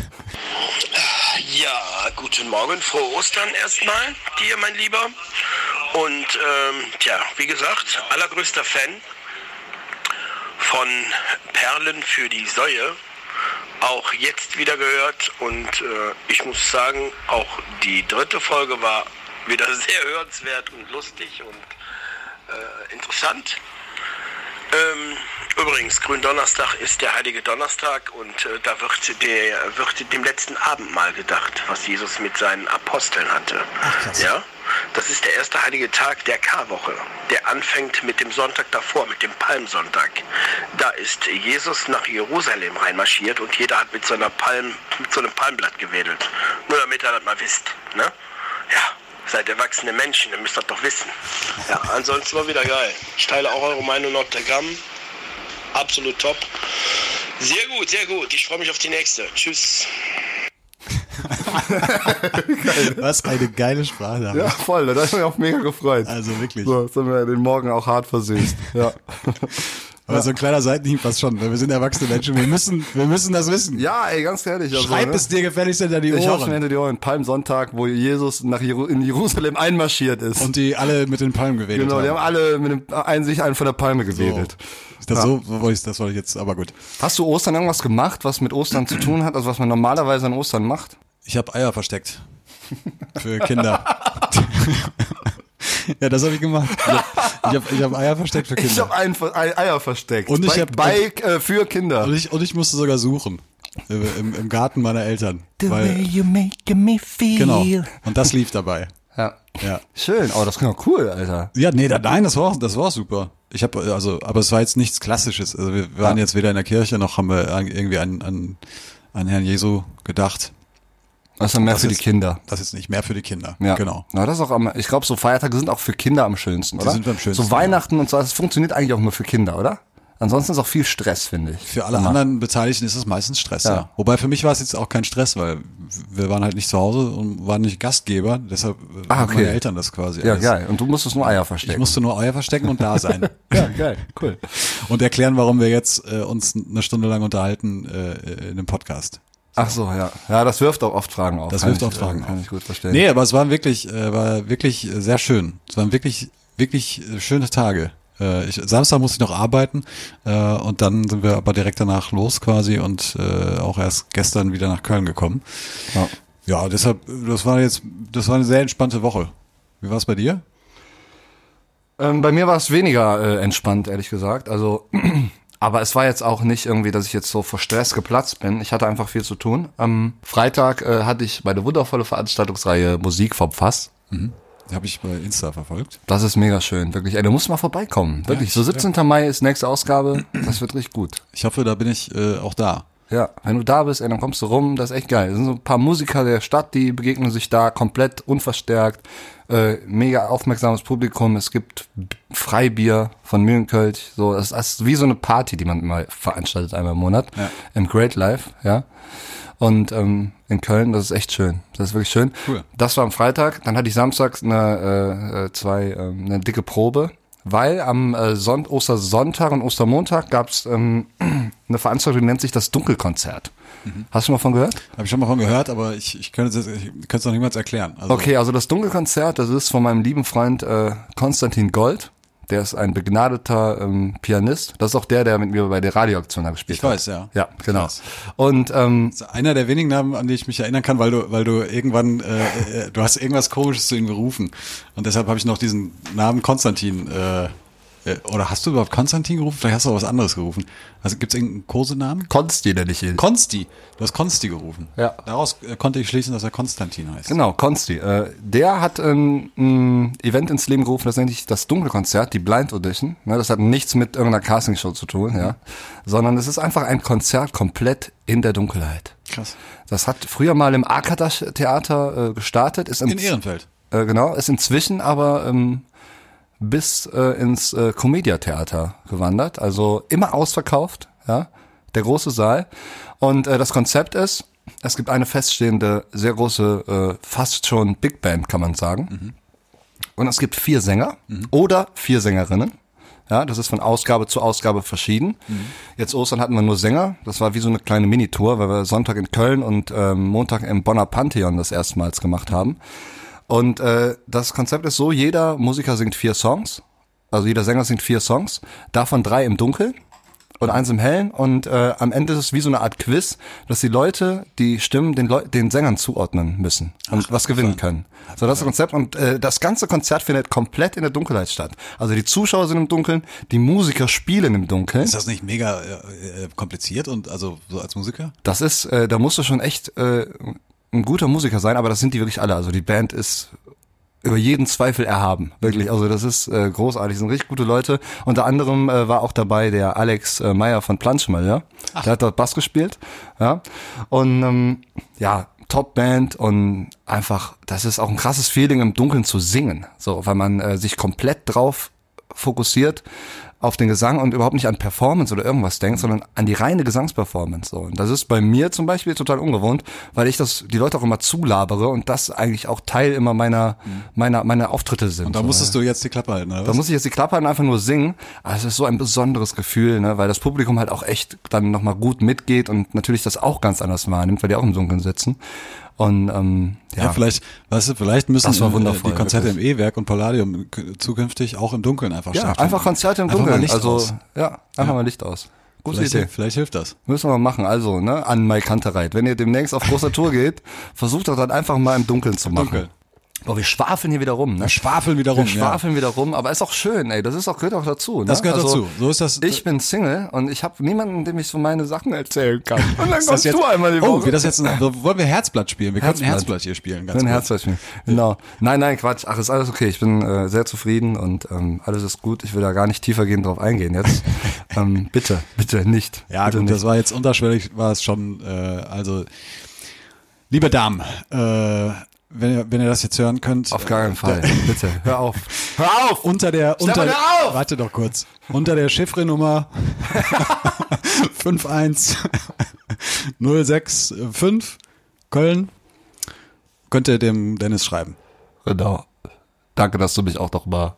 Speaker 5: Ja, guten Morgen, frohe Ostern erstmal, dir, mein Lieber. Und ähm, tja, wie gesagt, allergrößter Fan von Perlen für die Säue. Auch jetzt wieder gehört und äh, ich muss sagen, auch die dritte Folge war wieder sehr hörenswert und lustig und äh, interessant. Ähm, übrigens, Gründonnerstag ist der heilige Donnerstag und äh, da wird, der, wird dem letzten Abendmahl gedacht, was Jesus mit seinen Aposteln hatte. Ja? Das ist der erste heilige Tag der Karwoche, der anfängt mit dem Sonntag davor, mit dem Palmsonntag. Da ist Jesus nach Jerusalem reinmarschiert und jeder hat mit so, einer Palm, mit so einem Palmblatt gewedelt. Nur damit ihr das mal wisst. Ne? Ja, seid erwachsene Menschen, ihr müsst das doch wissen. Ja, ansonsten war wieder geil. Ich teile auch eure Meinung auf der Gramm. Absolut top. Sehr gut, sehr gut. Ich freue mich auf die nächste. Tschüss.
Speaker 3: Was eine geile Sprache.
Speaker 4: ja, voll. Da habe ich mich auch mega gefreut.
Speaker 3: Also wirklich.
Speaker 4: So, jetzt haben wir den Morgen auch hart versüßt. Ja.
Speaker 3: Aber so ein kleiner Seitenhieb was schon, weil wir sind erwachsene Menschen. Wir müssen, wir müssen das wissen.
Speaker 4: ja, ey, ganz ehrlich. Also,
Speaker 3: Schreib
Speaker 4: ne?
Speaker 3: es dir gefälligst hinter die
Speaker 4: Ich hab's mir
Speaker 3: Ohren.
Speaker 4: hinter die Ohren. Palmsonntag, wo Jesus nach Jeru in Jerusalem einmarschiert ist.
Speaker 3: Und die alle mit den Palmen gewedelt
Speaker 4: genau, die haben
Speaker 3: haben.
Speaker 4: alle mit dem, ein, sich einen von der Palme gewedelt.
Speaker 3: Das,
Speaker 4: Ja.
Speaker 3: so, so wollte ich, das wollte ich jetzt, aber gut.
Speaker 4: Hast du Ostern irgendwas gemacht, was mit Ostern zu tun hat, also was man normalerweise an Ostern macht?
Speaker 3: Ich habe Eier versteckt. Für Kinder. ja, das habe ich gemacht. Ich habe hab, ich hab Eier versteckt für
Speaker 4: Ich
Speaker 3: Kinder.
Speaker 4: habe ein, Ei- Eier versteckt.
Speaker 3: Und ich
Speaker 4: bei,
Speaker 3: hab-
Speaker 4: bei äh, für Kinder.
Speaker 3: Und ich, und ich musste sogar suchen. Äh, Im, Im Garten meiner Eltern. Weil,
Speaker 4: you make me feel.
Speaker 3: genau. Und das lief dabei.
Speaker 4: Ja.
Speaker 3: Ja.
Speaker 4: Schön. Oh, das klingt auch cool, Alter.
Speaker 3: Ja, nee, da, nein, das war auch, das war auch super. Ich habe also, aber es war jetzt nichts Klassisches. Also wir waren jetzt weder in der Kirche noch haben wir irgendwie an, an, an Herrn Jesu gedacht.
Speaker 4: Das ist mehr
Speaker 3: Das
Speaker 4: für die
Speaker 3: ist-
Speaker 4: Kinder.
Speaker 3: Das ist nicht mehr für die Kinder.
Speaker 4: Ja,
Speaker 3: Genau.
Speaker 4: Na, das ist auch am, ich glaube, so Feiertage sind auch für Kinder am schönsten, oder?
Speaker 3: sind am schönsten,
Speaker 4: So Weihnachten und so, das funktioniert eigentlich auch nur für Kinder, oder? Ansonsten ist auch viel Stress, finde ich.
Speaker 3: Für alle
Speaker 4: Immer.
Speaker 3: anderen Beteiligten ist es meistens Stress, ja.
Speaker 4: Ja.
Speaker 3: Wobei für mich war es jetzt auch kein Stress, weil wir waren halt nicht zu Hause und waren nicht Gastgeber, deshalb
Speaker 4: Ah,
Speaker 3: haben
Speaker 4: okay.
Speaker 3: meine Eltern das quasi
Speaker 4: Ja,
Speaker 3: alles.
Speaker 4: geil. Und du musstest nur Eier
Speaker 3: Ich
Speaker 4: verstecken.
Speaker 3: musste nur Eier verstecken und da sein.
Speaker 4: ja, geil. Cool.
Speaker 3: und erklären, warum wir jetzt äh, uns eine Stunde lang unterhalten äh, in dem Podcast.
Speaker 4: Ach so, ja. Ja, das wirft auch oft Fragen auf.
Speaker 3: Das
Speaker 4: Kann
Speaker 3: wirft
Speaker 4: ich,
Speaker 3: auch Fragen
Speaker 4: äh, Kann
Speaker 3: auf.
Speaker 4: ich gut verstehen.
Speaker 3: Nee, aber es waren wirklich, äh, war wirklich äh, sehr schön. Es waren wirklich, wirklich äh, schöne Tage. Äh, ich, Samstag musste ich noch arbeiten äh, und dann sind wir aber direkt danach los quasi und äh, auch erst gestern wieder nach Köln gekommen.
Speaker 4: Ja.
Speaker 3: Ja, deshalb, das war jetzt, das war eine sehr entspannte Woche. Wie war es bei dir?
Speaker 4: Ähm, bei mir war es weniger äh, entspannt, ehrlich gesagt. Also, aber es war jetzt auch nicht irgendwie, dass ich jetzt so vor Stress geplatzt bin. Ich hatte einfach viel zu tun. Am Freitag äh, hatte ich bei der wundervolle Veranstaltungsreihe Musik vom Fass.
Speaker 3: Die habe ich bei Insta verfolgt.
Speaker 4: Das ist mega schön, wirklich. Ey, du musst mal vorbeikommen. Wirklich. So 17. Mai ist nächste Ausgabe. Das wird richtig gut.
Speaker 3: Ich hoffe, da bin ich äh, auch da.
Speaker 4: Ja, wenn du da bist, ey, dann kommst du rum, das ist echt geil. Es sind so ein paar Musiker der Stadt, die begegnen sich da komplett unverstärkt. Äh, mega aufmerksames Publikum. Es gibt Freibier von Mühlenkölch. So, das ist wie so eine Party, die man immer veranstaltet einmal im Monat.
Speaker 3: Ja.
Speaker 4: Im Great Life, ja. Und ähm, in Köln, das ist echt schön. Das ist wirklich schön.
Speaker 3: Cool.
Speaker 4: Das war am Freitag. Dann hatte ich samstags eine, äh, äh, zwei, ähm, eine dicke Probe weil am äh, Son Ostersonntag und Ostermontag gab es ähm, eine Veranstaltung, die nennt sich das Dunkelkonzert. Hast du schon mal von gehört?
Speaker 3: Habe ich schon mal von gehört, aber ich, ich könnte es ich könnte es noch niemals erklären. Also,
Speaker 4: Okay, also das Dunkelkonzert, das ist von meinem lieben Freund äh, Konstantin Gold. Der ist ein begnadeter ähm, Pianist. Das ist auch der, der mit mir bei der Radioaktion gespielt
Speaker 3: Ich
Speaker 4: hat.
Speaker 3: weiß, ja.
Speaker 4: Ja,
Speaker 3: Ich
Speaker 4: genau. Und ähm,
Speaker 3: Das ist einer der wenigen Namen, an die ich mich erinnern kann, weil du, weil du irgendwann, äh, äh, du hast irgendwas Komisches zu ihm gerufen. Und deshalb habe ich noch diesen Namen Konstantin, äh, oder hast du überhaupt Konstantin gerufen? Vielleicht hast du auch was anderes gerufen. Also gibt es irgendeinen Kosenamen?
Speaker 4: Konsti nenne ich ihn.
Speaker 3: Konsti. Du hast Konsti gerufen.
Speaker 4: Ja.
Speaker 3: Daraus äh, konnte ich schließen, dass er Konstantin heißt.
Speaker 4: Genau, Konsti. Äh, der hat ein, ein Event ins Leben gerufen, das nennt sich das Dunkelkonzert, die Blind Audition. Ne, das hat nichts mit irgendeiner Castingshow zu tun, ja. Sondern es ist einfach ein Konzert komplett in der Dunkelheit.
Speaker 3: Krass.
Speaker 4: Das hat früher mal im Arkadasch Theater äh, gestartet, ist
Speaker 3: In Ehrenfeld.
Speaker 4: Äh, genau, ist inzwischen aber ähm, bis äh, ins äh, Comedia Theater gewandert, also immer ausverkauft, ja, der große Saal. Und äh, das Konzept ist, es gibt eine feststehende, sehr große, äh, fast schon Big Band, kann man sagen. Und es gibt vier Sänger oder vier Sängerinnen. Ja, das ist von Ausgabe zu Ausgabe verschieden. Jetzt Ostern hatten wir nur Sänger. Das war wie so eine kleine Minitour, weil wir Sonntag in Köln und ähm, Montag im Bonner Pantheon das erstmals gemacht haben. Und äh, das Konzept ist so, jeder Musiker singt vier Songs. Also jeder Sänger singt vier Songs, davon drei im Dunkeln und eins im Hellen. Und äh, am Ende ist es wie so eine Art Quiz, dass die Leute die Stimmen den, Leu den Sängern zuordnen müssen und was gewinnen können. So das ist das Konzept. Und äh, das ganze Konzert findet komplett in der Dunkelheit statt. Also die Zuschauer sind im Dunkeln, die Musiker spielen im Dunkeln.
Speaker 3: Ist das nicht mega äh, äh, kompliziert und also so als Musiker?
Speaker 4: Das ist, äh, da musst du schon echt äh, ein guter Musiker sein, aber das sind die wirklich alle. Also die Band ist über jeden Zweifel erhaben, wirklich. Also das ist äh, großartig, das sind richtig gute Leute. Unter anderem äh, war auch dabei der Alex äh, Meyer von Planschmal, ja. Der hat dort Bass gespielt, ja. Und ähm, ja, Top-Band und einfach, das ist auch ein krasses Feeling, im Dunkeln zu singen. So, weil man äh, sich komplett drauf fokussiert auf den Gesang und überhaupt nicht an Performance oder irgendwas denkt, sondern an die reine Gesangsperformance. So. Und das ist bei mir zum Beispiel total ungewohnt, weil ich das die Leute auch immer zulabere und das eigentlich auch Teil immer meiner meiner meiner Auftritte sind.
Speaker 3: Und da
Speaker 4: so,
Speaker 3: musstest du jetzt die Klappe halten, oder
Speaker 4: da muss ich jetzt die Klappe halten, einfach nur singen. Aber es ist so ein besonderes Gefühl, ne? weil das Publikum halt auch echt dann nochmal gut mitgeht und natürlich das auch ganz anders wahrnimmt, weil die auch im Dunkeln sitzen. Und ähm, ja,
Speaker 3: Ja, vielleicht, weißt du, vielleicht müssen äh, die Konzerte
Speaker 4: wirklich.
Speaker 3: im E-Werk und Palladium zukünftig auch im Dunkeln einfach
Speaker 4: ja einfach Konzerte im Dunkeln.
Speaker 3: Licht
Speaker 4: also
Speaker 3: aus.
Speaker 4: ja, einfach mal Licht aus. Gute
Speaker 3: Vielleicht,
Speaker 4: Idee.
Speaker 3: vielleicht hilft das.
Speaker 4: Müssen wir mal machen. Also, ne, an Mike Kantereit. Wenn ihr demnächst auf großer Tour geht, versucht doch dann einfach mal im Dunkeln zu machen.
Speaker 3: Dunkeln.
Speaker 4: Boah, wir schwafeln hier wieder rum, ne?
Speaker 3: Wir schwafeln wieder rum,
Speaker 4: Wir schwafeln wieder rum, aber ist auch schön, ey. Das ist auch, gehört auch dazu, ne?
Speaker 3: Das gehört dazu. So ist das-
Speaker 4: Ich bin Single und ich habe niemanden, dem ich so meine Sachen erzählen kann. Und dann
Speaker 3: ja.
Speaker 4: Kommst
Speaker 3: jetzt,
Speaker 4: du einmal die
Speaker 3: oh,
Speaker 4: Woche.
Speaker 3: wie das jetzt, wollen wir Herzblatt spielen? Wir
Speaker 4: Herzblatt.
Speaker 3: Herzblatt hier spielen. Ganz
Speaker 4: Ein
Speaker 3: kurz.
Speaker 4: Herzblatt Genau. Nein, nein, Quatsch. Ach, ist alles okay. Ich bin äh, sehr zufrieden und ähm, alles ist gut. Ich will da gar nicht tiefergehend drauf eingehen jetzt. ähm, bitte, bitte nicht.
Speaker 3: Ja,
Speaker 4: bitte
Speaker 3: gut,
Speaker 4: nicht.
Speaker 3: das war jetzt unterschwellig, war es schon, äh, also, liebe Damen, äh, wenn ihr, wenn ihr das jetzt hören könnt.
Speaker 4: Auf keinen Fall. Bitte, hör auf. Hör auf!
Speaker 3: Unter der, unter,
Speaker 4: Stefan, hör auf!
Speaker 3: warte doch kurz. Unter der Chiffre-Nummer 51065 Köln könnt ihr dem Dennis schreiben.
Speaker 4: Genau. Danke, dass du mich auch noch mal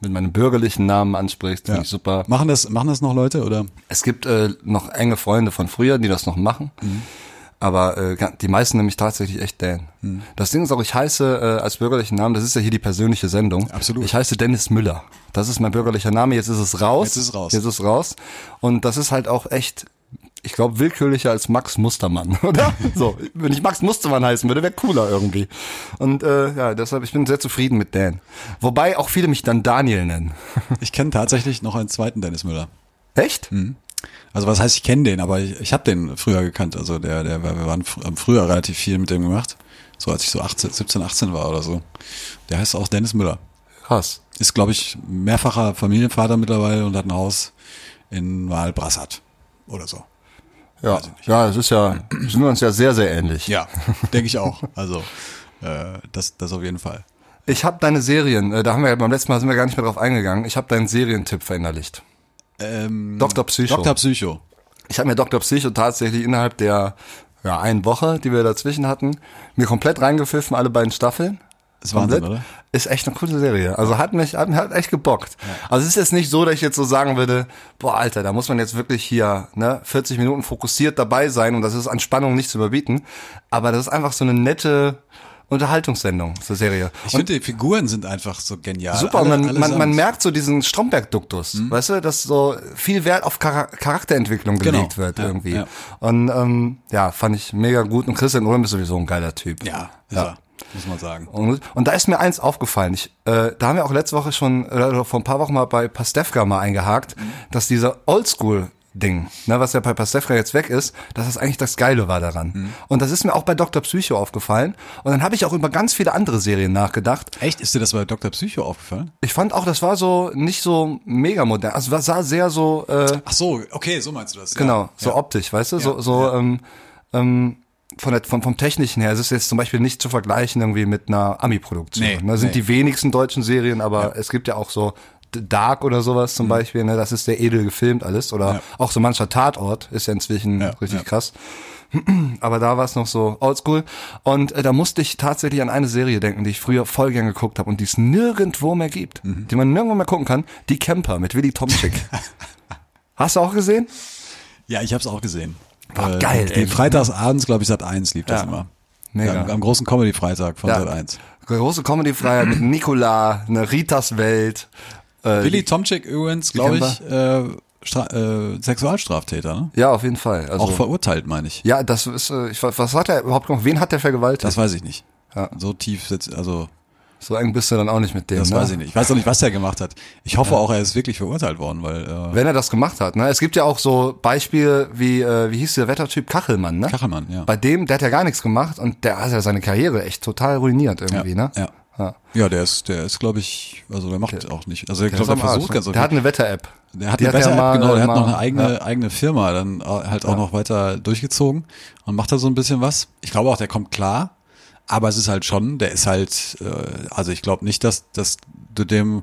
Speaker 4: mit meinem bürgerlichen Namen ansprichst. Finde ich super.
Speaker 3: Machen das, machen das noch Leute oder?
Speaker 4: Es gibt äh, noch enge Freunde von früher, die das noch machen. Aber äh, die meisten nämlich tatsächlich echt Dan. Das Ding ist auch, ich heiße äh, als bürgerlichen Namen, das ist ja hier die persönliche Sendung.
Speaker 3: Absolut.
Speaker 4: Ich heiße Dennis Müller. Das ist mein bürgerlicher Name. Jetzt ist es raus.
Speaker 3: Jetzt ist es raus.
Speaker 4: Jetzt ist es raus. Und das ist halt auch echt, ich glaube, willkürlicher als Max Mustermann, oder? so, wenn ich Max Mustermann heißen würde, wäre cooler irgendwie. Und äh, ja, deshalb, ich bin sehr zufrieden mit Dan. Wobei auch viele mich dann Daniel nennen.
Speaker 3: Ich kenne tatsächlich noch einen zweiten Dennis Müller.
Speaker 4: Echt?
Speaker 3: Also was heißt, ich kenne den, aber ich, ich habe den früher gekannt. Also der, der, wir waren haben früher relativ viel mit dem gemacht. So als ich so 18, 17, 18 war oder so. Der heißt auch Dennis Müller.
Speaker 4: Krass.
Speaker 3: Ist, glaube ich, mehrfacher Familienvater mittlerweile und hat ein Haus in Wahlbrassat oder so.
Speaker 4: Ja, ja, es ist ja, sind wir uns ja sehr, sehr ähnlich.
Speaker 3: Ja, denke ich auch. Also äh, das, das auf jeden Fall.
Speaker 4: Ich habe deine Serien, äh, da haben wir beim letzten Mal sind wir gar nicht mehr drauf eingegangen. Ich habe deinen Serientipp verinnerlicht.
Speaker 3: Ähm,
Speaker 4: Dr. Psycho.
Speaker 3: Dr. Psycho.
Speaker 4: Ich habe mir Dr. Psycho tatsächlich innerhalb der ja, einen Woche, die wir dazwischen hatten, mir komplett reingepfiffen, alle beiden Staffeln.
Speaker 3: Ist Wahnsinn, oder?
Speaker 4: ist echt eine coole Serie. Also hat mich, hat, hat echt gebockt. Also es ist jetzt nicht so, dass ich jetzt so sagen würde, boah, Alter, da muss man jetzt wirklich hier, ne, 40 Minuten fokussiert dabei sein und das ist an Spannung nicht zu überbieten. Aber das ist einfach so eine nette Unterhaltungssendung, so Serie.
Speaker 3: Ich finde, die Figuren sind einfach so genial.
Speaker 4: Super,
Speaker 3: Alle-
Speaker 4: und man, man, man merkt so diesen Stromberg-Duktus,
Speaker 3: Mhm.
Speaker 4: weißt du, dass so viel Wert auf Chara Charakterentwicklung
Speaker 3: Genau,
Speaker 4: gelegt wird
Speaker 3: ja,
Speaker 4: irgendwie.
Speaker 3: ja.
Speaker 4: Und ähm, ja, fand ich mega gut. Und Christian Ulm ist sowieso ein geiler Typ.
Speaker 3: Ja,
Speaker 4: Ja.
Speaker 3: er, muss man sagen.
Speaker 4: Und, und da ist mir eins aufgefallen. Ich, äh, da haben wir auch letzte Woche schon, oder vor ein paar Wochen mal bei Pastewka mal eingehakt,
Speaker 3: Mhm.
Speaker 4: dass dieser Oldschool Ding, ne, was ja bei Pastewka jetzt weg ist, dass das eigentlich das Geile war daran.
Speaker 3: Mhm.
Speaker 4: Und das ist mir auch bei Dr. Psycho aufgefallen. Und dann habe ich auch über ganz viele andere Serien nachgedacht.
Speaker 3: Echt? Ist dir das bei Dr. Psycho aufgefallen?
Speaker 4: Ich fand auch, das war so nicht so mega modern. Also das sah sehr so, äh,
Speaker 3: Ach so, okay, so meinst du das.
Speaker 4: genau,
Speaker 3: ja.
Speaker 4: so
Speaker 3: ja.
Speaker 4: optisch, weißt du, so,
Speaker 3: Ja,
Speaker 4: so
Speaker 3: ja.
Speaker 4: ähm, ähm, von der, vom, vom Technischen her, es ist jetzt zum Beispiel nicht zu vergleichen irgendwie mit einer Ami-Produktion.
Speaker 3: Nee,
Speaker 4: ne? sind
Speaker 3: nee.
Speaker 4: die wenigsten deutschen Serien, aber es gibt ja auch so Dark oder sowas zum Beispiel, ne? das ist sehr edel gefilmt alles. Oder
Speaker 3: Mhm. Ja.
Speaker 4: auch so mancher Tatort ist ja inzwischen
Speaker 3: Ja,
Speaker 4: richtig
Speaker 3: ja.
Speaker 4: krass. Aber da war es noch so oldschool. Und äh, da musste ich tatsächlich an eine Serie denken, die ich früher voll gern geguckt habe und die es nirgendwo mehr gibt.
Speaker 3: Mhm.
Speaker 4: Die man nirgendwo mehr gucken kann. Die Camper mit Willy Tomczyk. Hast du auch gesehen?
Speaker 3: Ja, ich habe es auch gesehen.
Speaker 4: Boah, geil,
Speaker 3: Die
Speaker 4: ey.
Speaker 3: Freitagsabends, glaube ich, Sat 1 lief das immer.
Speaker 4: Mega.
Speaker 3: Ja, am, am großen Comedy-Freitag von
Speaker 4: Ja.
Speaker 3: Sat 1.
Speaker 4: Große Comedy-Freiheit mit Nicola, eine Ritas Welt. Äh,
Speaker 3: Willy Tomczyk übrigens, glaube ich, äh, Stra äh, Sexualstraftäter, ne?
Speaker 4: Ja, auf jeden Fall. Also,
Speaker 3: Auch verurteilt, meine ich.
Speaker 4: ja, das ist, äh, ich, was hat er überhaupt gemacht? Wen hat der vergewaltigt?
Speaker 3: Das weiß ich nicht.
Speaker 4: Ja.
Speaker 3: So tief sitzt, also
Speaker 4: so eng bist du dann auch nicht mit dem.
Speaker 3: das
Speaker 4: ne?
Speaker 3: weiß ich nicht. Ich weiß auch nicht, was er gemacht hat. Ich hoffe auch, er ist wirklich verurteilt worden, weil äh,
Speaker 4: Wenn er das gemacht hat. Ne? Es gibt ja auch so Beispiele wie, äh, wie hieß der Wettertyp Kachelmann, ne?
Speaker 3: Kachelmann, ja.
Speaker 4: Bei dem, der hat ja gar nichts gemacht und der hat ja seine Karriere echt total ruiniert irgendwie,
Speaker 3: ja,
Speaker 4: ne?
Speaker 3: ja.
Speaker 4: Ja.
Speaker 3: Ja, der ist, der ist, glaube ich, also der macht auch nicht. Also ich
Speaker 4: Der, ist
Speaker 3: glaube, der
Speaker 4: am Arsch,
Speaker 3: versucht
Speaker 4: ne?
Speaker 3: ganz
Speaker 4: der hat eine Wetter-App.
Speaker 3: Der hat
Speaker 4: Die
Speaker 3: eine
Speaker 4: er
Speaker 3: bessere
Speaker 4: mal-
Speaker 3: App, genau, der hat noch eine eigene,
Speaker 4: ja.
Speaker 3: eigene Firma dann halt auch noch weiter durchgezogen und macht da so ein bisschen was. Ich glaube auch, der kommt klar, aber es ist halt schon, der ist halt, äh, also ich glaube nicht, dass, dass du dem,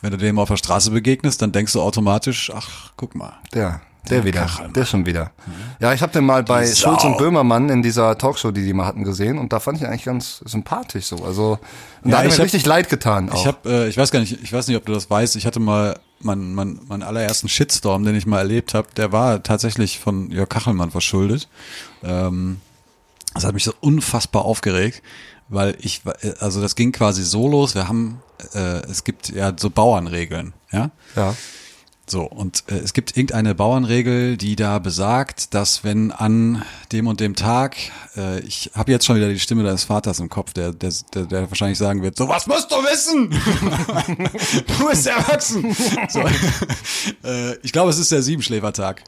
Speaker 3: wenn du dem auf der Straße begegnest, dann denkst du automatisch, ach, guck mal.
Speaker 4: Der, der wieder,
Speaker 3: Kachelmann.
Speaker 4: der schon wieder. Ja, ich habe den mal bei Schulz und. Böhmermann in dieser Talkshow, die die mal hatten, gesehen und da fand ich ihn eigentlich ganz sympathisch so. Also und
Speaker 3: Ja,
Speaker 4: da hat
Speaker 3: ich
Speaker 4: mir
Speaker 3: hab-
Speaker 4: richtig leid getan. Auch.
Speaker 3: Ich habe, äh, ich weiß gar nicht, ich weiß nicht, ob du das weißt. Ich hatte mal meinen mein, mein allerersten Shitstorm, den ich mal erlebt habe. Der war tatsächlich von Jörg Kachelmann verschuldet. Ähm, das hat mich so unfassbar aufgeregt, weil ich, äh, also das ging quasi so los. Wir haben, äh, es gibt ja so Bauernregeln, ja.
Speaker 4: ja.
Speaker 3: So, und äh, es gibt irgendeine Bauernregel, die da besagt, dass wenn an dem und dem Tag, äh, ich habe jetzt schon wieder die Stimme deines Vaters im Kopf, der, der, der, der wahrscheinlich sagen wird, so was musst du wissen? du bist erwachsen. So, äh, ich glaube, es ist der Siebenschläfertag,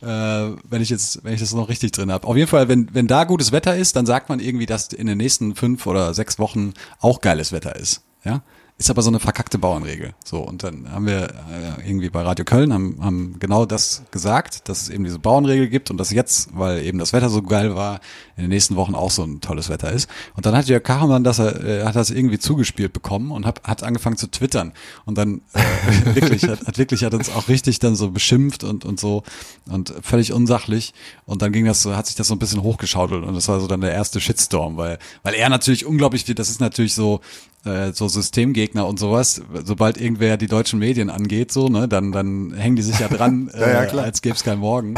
Speaker 3: äh, wenn ich jetzt, wenn ich das noch richtig drin habe. Auf jeden Fall, wenn, wenn da gutes Wetter ist, dann sagt man irgendwie, dass in den nächsten fünf oder sechs Wochen auch geiles Wetter ist. Ja, ist aber so eine verkackte Bauernregel. So, und dann haben wir äh, irgendwie bei Radio Köln haben, haben genau das gesagt, dass es eben diese Bauernregel gibt und dass jetzt, weil eben das Wetter so geil war, in den nächsten Wochen auch so ein tolles Wetter ist. Und dann hat Jörg Kachelmann das, äh, hat das irgendwie zugespielt bekommen und hat, hat angefangen zu twittern. Und dann äh, wirklich, hat, hat wirklich, hat uns auch richtig dann so beschimpft und, und so und völlig unsachlich. Und dann ging das so, hat sich das so ein bisschen hochgeschaudelt und das war so dann der erste Shitstorm, weil, weil er natürlich unglaublich viel, das ist natürlich so, äh, so Systemgegner und sowas, sobald irgendwer die deutschen Medien angeht, so, ne, dann, dann hängen die sich ja dran, äh,
Speaker 4: ja, klar.
Speaker 3: als gäbe es keinen Morgen.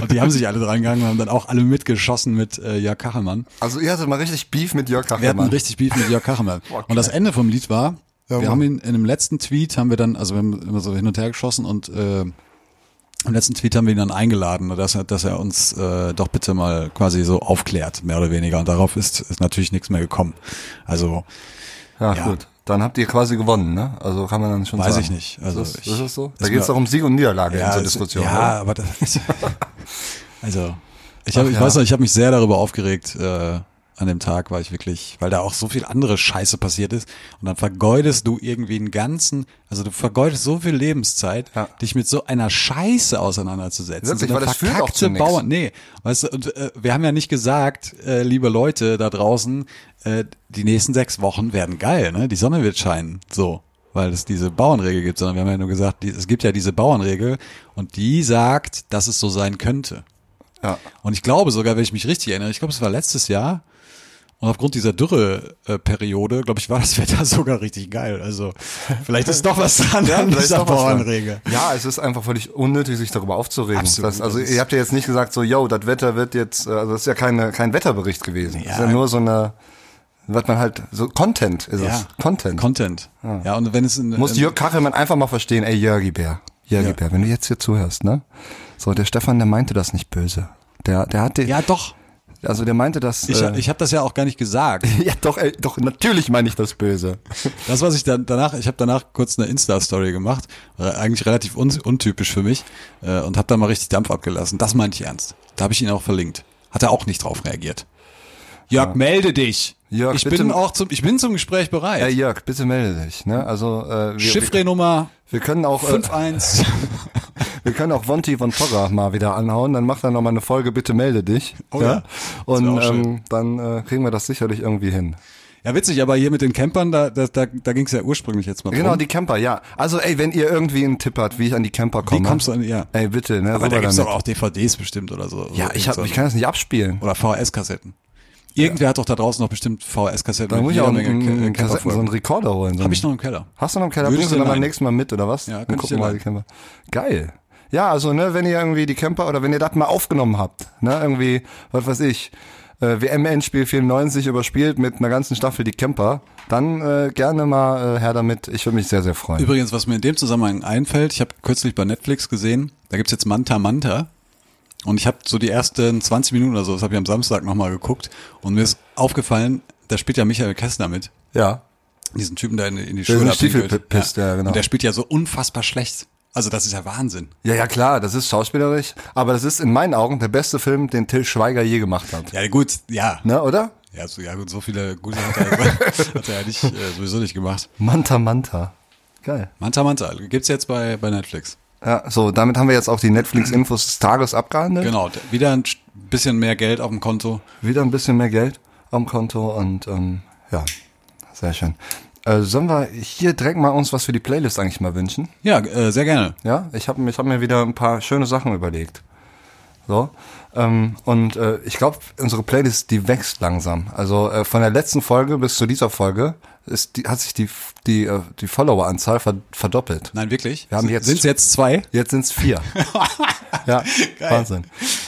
Speaker 3: Und die haben sich alle dran gegangen und haben dann auch alle mitgeschossen mit äh, Jörg Kachelmann.
Speaker 4: Also ihr hattet mal richtig Beef mit Jörg
Speaker 3: Wir hatten
Speaker 4: Kachelmann.
Speaker 3: richtig Beef mit Jörg Kachelmann.
Speaker 4: Boah,
Speaker 3: Und das Ende vom Lied war,
Speaker 4: Ja,
Speaker 3: wir haben ihn in dem letzten Tweet, haben wir dann, also wir haben immer so hin und her geschossen und äh, im letzten Tweet haben wir ihn dann eingeladen, dass er, dass er uns äh, doch bitte mal quasi so aufklärt, mehr oder weniger. Und darauf ist, ist natürlich nichts mehr gekommen. Also
Speaker 4: ja,
Speaker 3: ja.
Speaker 4: gut. Dann habt ihr quasi gewonnen, ne? Also kann man dann schon
Speaker 3: Weiß
Speaker 4: sagen.
Speaker 3: ich nicht. Also
Speaker 4: ist, das,
Speaker 3: ich-
Speaker 4: ist das so? Da geht es doch um Sieg und Niederlage in so Diskussionen.
Speaker 3: Ja,
Speaker 4: oder?
Speaker 3: aber das, also ich, hab,
Speaker 4: Ach
Speaker 3: ich
Speaker 4: ja.
Speaker 3: weiß noch, ich habe mich sehr darüber aufgeregt. Äh, an dem Tag war ich wirklich, weil da auch so viel andere Scheiße passiert ist und dann vergeudest du irgendwie einen ganzen, also du vergeudest so viel Lebenszeit,
Speaker 4: Ja.
Speaker 3: dich mit so einer Scheiße auseinanderzusetzen.
Speaker 4: Wirklich,
Speaker 3: so
Speaker 4: weil das führt auch zu.
Speaker 3: Bauern, nee, weißt du, und äh, wir haben ja nicht gesagt, äh, liebe Leute da draußen, äh, die nächsten sechs Wochen werden geil, ne? Die Sonne wird scheinen, so weil es diese Bauernregel gibt, sondern wir haben ja nur gesagt, die, es gibt ja diese Bauernregel und die sagt, dass es so sein könnte.
Speaker 4: ja.
Speaker 3: Und ich glaube sogar, wenn ich mich richtig erinnere, ich glaube, es war letztes Jahr Und aufgrund dieser Dürre-Periode, glaube ich, war das Wetter sogar richtig geil. Also vielleicht ist doch was dran an
Speaker 4: vielleicht
Speaker 3: dieser. Bauernregel.
Speaker 4: Ja, es ist einfach völlig unnötig, sich darüber aufzuregen.
Speaker 3: Absolut,
Speaker 4: Das, also ihr habt ja jetzt nicht gesagt, so, yo, das Wetter wird jetzt, äh, also das ist ja keine, kein Wetterbericht gewesen. Das ist ja
Speaker 3: Ja.
Speaker 4: nur so eine, was man halt, so Content ist es. Content.
Speaker 3: Content. Ja, und wenn es in,
Speaker 4: Muss Jörg Kachelmann einfach mal verstehen, ey Jörgi Bär, Jörgi
Speaker 3: Ja.
Speaker 4: Bär, wenn du jetzt hier zuhörst, ne? So, der Stefan, der meinte das nicht böse. Der, der hatte,
Speaker 3: Ja, doch.
Speaker 4: Also der meinte das,
Speaker 3: Ich,
Speaker 4: äh,
Speaker 3: ich habe das ja auch gar nicht gesagt.
Speaker 4: ja doch, ey, doch, natürlich meine ich das böse.
Speaker 3: Das, was ich dann danach, ich habe danach kurz eine Insta-Story gemacht, äh, eigentlich relativ un, untypisch für mich, äh, und habe da mal richtig Dampf abgelassen. Das meinte ich ernst. Da habe ich ihn auch verlinkt. Hat er auch nicht drauf reagiert. Jörg, melde dich.
Speaker 4: Jörg,
Speaker 3: ich
Speaker 4: bitte-
Speaker 3: bin auch zum, ich bin zum Gespräch bereit.
Speaker 4: Ey Jörg, bitte melde dich, ne? Also, äh, wir,
Speaker 3: Chiffre-Nummer
Speaker 4: wir können auch, äh,
Speaker 3: 5-1.
Speaker 4: wir können auch Vonti von Torra mal wieder anhauen, dann macht er nochmal eine Folge, bitte melde dich.
Speaker 3: Oh ja. Das
Speaker 4: Und ähm, dann äh, kriegen wir das sicherlich irgendwie hin.
Speaker 3: Ja, witzig, aber hier mit den Campern, da, da, da, da ging es ja ursprünglich jetzt mal
Speaker 4: Genau,
Speaker 3: drum.
Speaker 4: die Camper, ja. Also ey, wenn ihr irgendwie einen Tipp habt, wie ich an die Camper
Speaker 3: Wie
Speaker 4: komme.
Speaker 3: kommst du an, ja.
Speaker 4: Ey, bitte, ne?
Speaker 3: Aber da gibt's
Speaker 4: damit.
Speaker 3: doch auch DVDs bestimmt oder so.
Speaker 4: Ja,
Speaker 3: Oder
Speaker 4: ich, hab, ich kann das nicht abspielen.
Speaker 3: Oder VHS-Kassetten. Irgendwer hat doch da draußen noch bestimmt VHS-Kassetten
Speaker 4: Da muss ich auch einen, einen,
Speaker 3: äh,
Speaker 4: Kassetten, so einen. Rekorder holen. So
Speaker 3: Hab ich noch im Keller.
Speaker 4: Hast du noch im Keller? Bringst du dann beim nächsten Mal mit, oder was?
Speaker 3: Ja,
Speaker 4: Dann
Speaker 3: könnte ich
Speaker 4: gucken
Speaker 3: dir
Speaker 4: wir mal die Camper. Geil. Ja, also, ne, wenn ihr irgendwie die Camper oder wenn ihr das mal aufgenommen habt, ne, irgendwie, was weiß ich, äh, WM-Endspiel 94 überspielt mit einer ganzen Staffel die Camper, dann äh, gerne mal äh, her damit. Ich würde mich sehr, sehr freuen.
Speaker 3: Übrigens, was mir in dem Zusammenhang einfällt, ich habe kürzlich bei Netflix gesehen, da gibt's jetzt Manta Manta. Und ich habe so die ersten 20 Minuten oder so, das habe ich am Samstag nochmal geguckt. Und mir ist aufgefallen, da spielt ja Michael Kessler mit.
Speaker 4: ja.
Speaker 3: Diesen Typen, der in, in die Schule
Speaker 4: Stiefel pisst, ja, genau.
Speaker 3: Und der spielt ja so unfassbar schlecht. Also das ist ja Wahnsinn.
Speaker 4: Ja, ja, klar, das ist schauspielerisch, aber das ist in meinen Augen der beste Film, den Till Schweiger je gemacht hat.
Speaker 3: Ja gut, ja.
Speaker 4: Ne, oder?
Speaker 3: Ja, so, ja gut, so viele gute hat er, hat er ja nicht, äh, sowieso nicht gemacht.
Speaker 4: Manta Manta. Geil.
Speaker 3: Manta Manta gibt's jetzt bei, bei Netflix.
Speaker 4: Ja, so, damit haben wir jetzt auch die Netflix-Infos des Tages abgehandelt.
Speaker 3: Genau, wieder ein bisschen mehr Geld auf dem Konto.
Speaker 4: Wieder ein bisschen mehr Geld am Konto und ähm, ja, sehr schön. Äh, sollen wir hier direkt mal uns was für die Playlist eigentlich mal wünschen?
Speaker 3: Ja, äh, sehr gerne.
Speaker 4: Ja, ich habe ich hab mir wieder ein paar schöne Sachen überlegt. So. Ähm, und äh, ich glaube, unsere Playlist, die wächst langsam. Also äh, von der letzten Folge bis zu dieser Folge ist die, hat sich die, die, äh, die Follower-Anzahl ver verdoppelt.
Speaker 3: Nein, wirklich?
Speaker 4: Wir haben jetzt-
Speaker 3: Sind's jetzt zwei?
Speaker 4: Jetzt sind's vier. ja, Wahnsinn.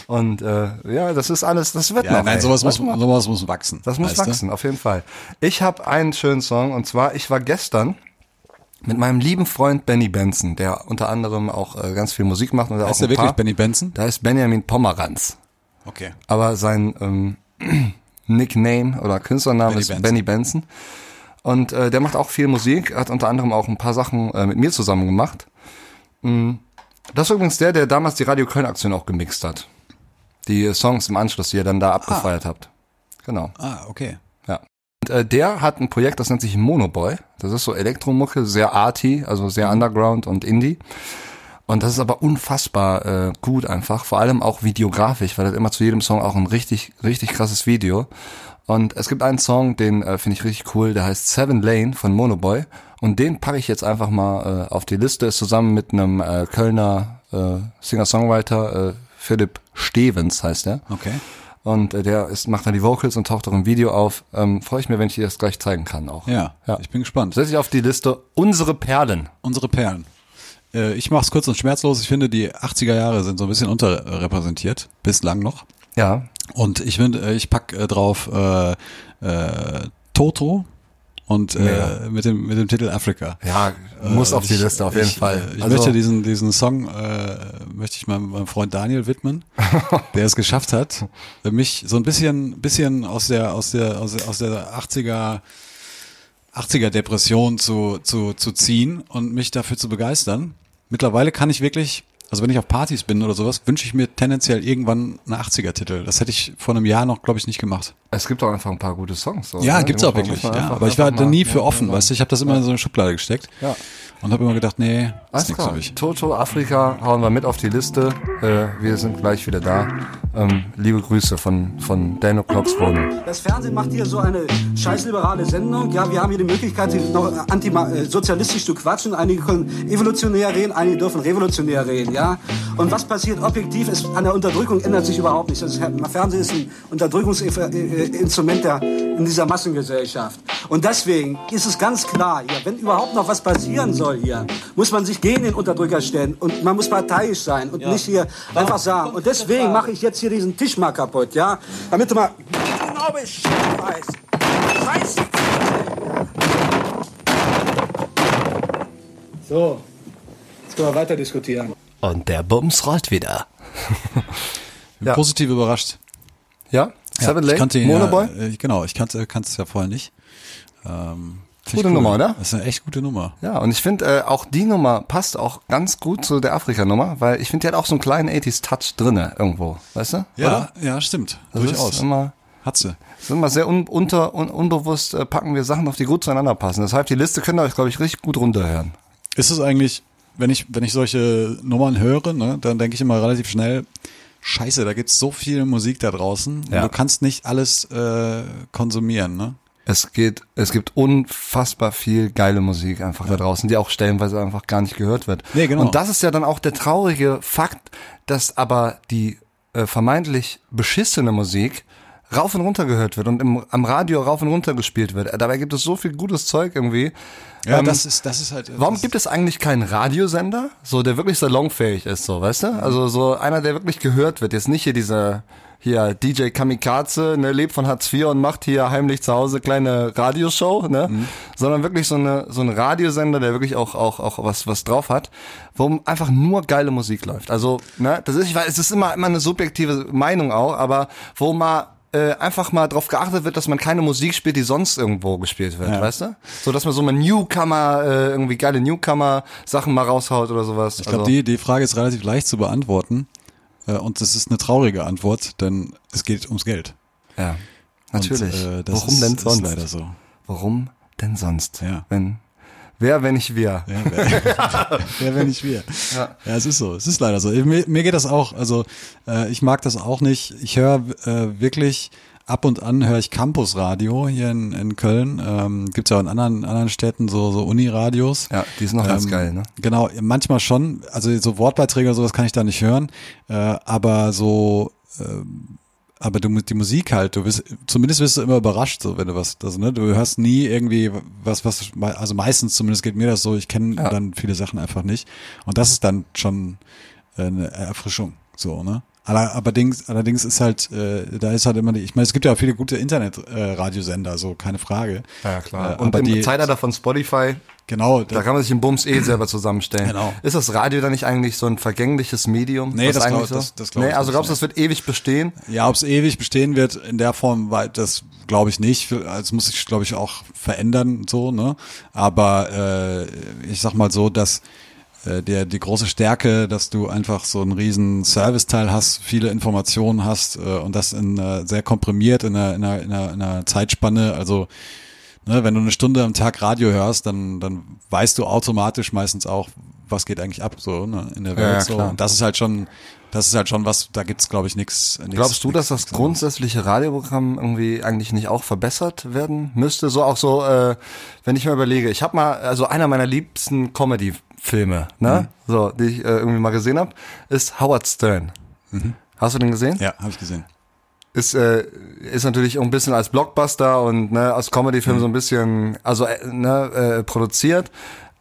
Speaker 4: Und äh, ja, das ist alles, das wird
Speaker 3: Ja,
Speaker 4: noch.
Speaker 3: nein,
Speaker 4: ey.
Speaker 3: sowas muss, sowas muss wachsen.
Speaker 4: Das muss
Speaker 3: weißt du?
Speaker 4: wachsen, auf jeden Fall. Ich habe einen schönen Song und zwar, ich war gestern mit meinem lieben Freund Benny Benson, der unter anderem auch äh, ganz viel Musik macht und
Speaker 3: Heißt der wirklich Benny Benson?
Speaker 4: Da ist Benjamin Pomeranz,
Speaker 3: Okay.
Speaker 4: aber sein ähm, Nickname oder Künstlername
Speaker 3: Benny
Speaker 4: ist
Speaker 3: Benson.
Speaker 4: Benny Benson. Und äh, der macht auch viel Musik, hat unter anderem auch ein paar Sachen äh, mit mir zusammen gemacht. Mm, Das ist übrigens der, der damals die Radio Köln Aktion auch gemixt hat. Die Songs im Anschluss, die ihr dann da abgefeiert habt. Genau.
Speaker 3: Ah, okay.
Speaker 4: Ja. Und äh, der hat ein Projekt, das nennt sich Monoboy. Das ist so Elektromucke, sehr arty, also sehr underground und indie. Und das ist aber unfassbar äh, gut einfach, vor allem auch videografisch, weil das immer zu jedem Song auch ein richtig, richtig krasses Video. Und es gibt einen Song, den äh, finde ich richtig cool, der heißt Seven Lane von Monoboy. Und den packe ich jetzt einfach mal äh, auf die Liste, ist zusammen mit einem äh, Kölner äh, Singer-Songwriter, äh, Philipp Stevens heißt er.
Speaker 3: Okay.
Speaker 4: Und äh, der ist, macht dann die Vocals und taucht auch im Video auf. Ähm, Freue ich mir, wenn ich dir das gleich zeigen kann auch.
Speaker 3: Ja,
Speaker 4: Ja.
Speaker 3: ich bin gespannt.
Speaker 4: Setze ich auf die Liste unsere Perlen.
Speaker 3: Unsere Perlen. Äh, ich mache es kurz und schmerzlos. Ich finde, die 80er Jahre sind so ein bisschen unterrepräsentiert. Bislang noch.
Speaker 4: Ja.
Speaker 3: Und ich finde, äh, ich pack äh, drauf äh, äh, Toto und äh, mit dem mit dem Titel Afrika.
Speaker 4: Ja, muss
Speaker 3: Äh,
Speaker 4: auf die
Speaker 3: ich-
Speaker 4: Liste auf jeden
Speaker 3: ich,
Speaker 4: Fall.
Speaker 3: Ich
Speaker 4: Also-
Speaker 3: möchte diesen diesen Song äh, möchte ich meinem, meinem Freund Daniel widmen, der es geschafft hat, mich so ein bisschen bisschen aus der aus der aus der, aus der 80er 80er Depression zu zu zu ziehen und mich dafür zu begeistern. Mittlerweile kann ich wirklich also wenn ich auf Partys bin oder sowas, wünsche ich mir tendenziell irgendwann einen 80er-Titel. Das hätte ich vor einem Jahr noch, glaube ich, nicht gemacht.
Speaker 4: Es gibt auch einfach ein paar gute Songs. So,
Speaker 3: Ja, gibt's auch wirklich. Ja, aber ich war da nie für offen, weißt du. Ich habe das immer in so eine Schublade gesteckt.
Speaker 4: Ja.
Speaker 3: und habe immer gedacht, nee,
Speaker 4: Alles
Speaker 3: ist nichts für mich.
Speaker 4: Toto Afrika hauen wir mit auf die Liste. Äh, wir sind gleich wieder da. Ähm, liebe Grüße von, von Dan O'Clocks Wohnung.
Speaker 6: Das Fernsehen macht hier so eine scheißliberale Sendung. Ja, wir haben hier die Möglichkeit, hier noch antisozialistisch zu quatschen. Einige können evolutionär reden, einige dürfen revolutionär reden. Ja, und was passiert objektiv ist an der Unterdrückung ändert sich überhaupt nichts. Das ist, Fernsehen ist ein Unterdrückungsinstrument der, in dieser Massengesellschaft. Und deswegen ist es ganz klar hier, wenn überhaupt noch was passieren soll hier, muss man sich gegen den Unterdrücker stellen und man muss parteiisch sein und nicht hier einfach sagen. Und deswegen mache ich jetzt hier diesen Tisch mal kaputt, ja, damit du mal genau Bescheid weißt. Scheiße. So, jetzt können wir weiter diskutieren.
Speaker 4: Und der Bums rollt wieder.
Speaker 3: Bin
Speaker 4: Ja.
Speaker 3: positiv überrascht.
Speaker 4: Ja? Seven
Speaker 3: kannte ihn
Speaker 4: Monoboy?
Speaker 3: Ja, äh, genau, ich kannte es ja vorher nicht. Ähm,
Speaker 4: Gute Nummer, oder?
Speaker 3: Das ist eine echt gute Nummer.
Speaker 4: Ja, und ich finde, äh, auch die Nummer passt auch ganz gut zu der Afrika-Nummer, weil ich finde, die hat auch so einen kleinen 80s-Touch drinne irgendwo, weißt du?
Speaker 3: Ja,
Speaker 4: Oder?
Speaker 3: ja, stimmt.
Speaker 4: Das
Speaker 3: Durchaus.
Speaker 4: Ist immer,
Speaker 3: Hat sie.
Speaker 4: ist immer sehr un, unter, un, unbewusst äh, packen wir Sachen auf, die gut zueinander passen. Deshalb, die Liste könnt ihr euch, glaube ich, richtig gut runterhören.
Speaker 3: Ist es eigentlich, wenn ich, wenn ich solche Nummern höre, ne, dann denke ich immer relativ schnell, scheiße, da gibt's so viel Musik da draußen. und
Speaker 4: Ja.
Speaker 3: Du kannst nicht alles äh, konsumieren, ne?
Speaker 4: Es geht, es gibt unfassbar viel geile Musik einfach da draußen, die auch stellenweise einfach gar nicht gehört wird.
Speaker 3: Nee, genau.
Speaker 4: Und das ist ja dann auch der traurige Fakt, dass aber die äh, vermeintlich beschissene Musik rauf und runter gehört wird und im, am Radio rauf und runter gespielt wird. Dabei gibt es so viel gutes Zeug irgendwie.
Speaker 3: Ja,
Speaker 4: Ähm,
Speaker 3: das ist, das ist halt.
Speaker 4: Warum
Speaker 3: das,
Speaker 4: gibt es eigentlich keinen Radiosender, so der wirklich salonfähig ist, so, weißt du? Also so einer, der wirklich gehört wird. Jetzt nicht hier dieser hier DJ Kamikaze, ne, lebt von Hartz IV und macht hier heimlich zu Hause kleine Radioshow, ne? Sondern wirklich so eine so ein Radiosender, der wirklich auch auch auch was was drauf hat, wo einfach nur geile Musik läuft. Also, ne, das ist ich weiß, es ist immer immer eine subjektive Meinung auch, aber wo mal äh, einfach mal drauf geachtet wird, dass man keine Musik spielt, die sonst irgendwo gespielt wird,
Speaker 3: Ja.
Speaker 4: weißt du? So, dass man so mal Newcomer, äh, irgendwie geile Newcomer-Sachen mal raushaut oder sowas.
Speaker 3: ich glaube,
Speaker 4: also,
Speaker 3: die, die Frage ist relativ leicht zu beantworten. Äh, und das ist eine traurige Antwort, denn es geht ums Geld.
Speaker 4: ja, natürlich.
Speaker 3: Und, äh,
Speaker 4: Warum
Speaker 3: ist,
Speaker 4: denn sonst?
Speaker 3: Leider so.
Speaker 4: Warum denn sonst?
Speaker 3: Ja.
Speaker 4: Wenn, wer, wenn nicht wir?
Speaker 3: Ja, wer, wer wenn nicht wir. Ja. es ist so. Es ist leider so. Mir, mir geht das auch. Also äh, ich mag das auch nicht. Ich höre äh, wirklich ab und an höre ich Campusradio hier in, in Köln. Ähm, Gibt ja auch in anderen anderen Städten so so Uniradios.
Speaker 4: Ja, die sind noch ganz
Speaker 3: Ähm,
Speaker 4: geil, ne?
Speaker 3: Genau, manchmal schon. Also so Wortbeiträge oder sowas kann ich da nicht hören. Äh, aber so, ähm, aber du, die Musik halt, du wirst, zumindest wirst du immer überrascht, so wenn du was, also, ne, du hörst nie irgendwie was, was, also meistens zumindest geht mir das so, ich kenne
Speaker 4: Ja.
Speaker 3: dann viele Sachen einfach nicht. Und das ist dann schon äh, eine Erfrischung, so, ne? Aller- Allerdings, allerdings ist halt, äh, da ist halt immer die, ich meine, es gibt ja auch viele gute Internet-Radiosender, so keine Frage.
Speaker 4: Ja, klar.
Speaker 3: Äh,
Speaker 4: Und
Speaker 3: aber
Speaker 4: im
Speaker 3: die,
Speaker 4: Zeitalter von Spotify,
Speaker 3: genau,
Speaker 4: da kann man sich im Bums eh selber zusammenstellen.
Speaker 3: Genau.
Speaker 4: Ist das Radio dann nicht eigentlich so ein vergängliches Medium?
Speaker 3: Nee, das
Speaker 4: eigentlich
Speaker 3: glaub- das- das glaub
Speaker 4: nee,
Speaker 3: ich
Speaker 4: also glaubst du, das wird ewig bestehen?
Speaker 3: Ja, ob es ewig bestehen wird in der Form, weil das glaube ich nicht. Es muss sich, glaube ich, auch verändern, so, ne? Aber äh, ich sag mal so, dass äh, der die große Stärke, dass du einfach so einen riesen Serviceteil hast, viele Informationen hast äh, und das in äh, sehr komprimiert in einer, in einer, in einer, in einer Zeitspanne. Also ne, wenn du eine Stunde am Tag Radio hörst, dann dann weißt du automatisch meistens auch, was geht eigentlich ab so ne, in der Welt.
Speaker 4: Ja,
Speaker 3: so.
Speaker 4: klar.
Speaker 3: Und das ist halt schon, das ist halt schon was. Da gibt's glaube ich nichts.
Speaker 4: Glaubst du, dass das grundsätzliche Radioprogramm irgendwie eigentlich nicht auch verbessert werden müsste? So auch so, äh, wenn ich mir überlege, ich habe mal, also einer meiner liebsten Comedy-Filme, ne,
Speaker 3: Mhm.
Speaker 4: so, die ich äh, irgendwie mal gesehen habe, ist Howard Stern. Hast du den gesehen?
Speaker 3: Ja, habe ich gesehen.
Speaker 4: Ist äh, ist natürlich auch ein bisschen als Blockbuster und ne, als Comedy-Film so ein bisschen, also äh, ne, äh, produziert.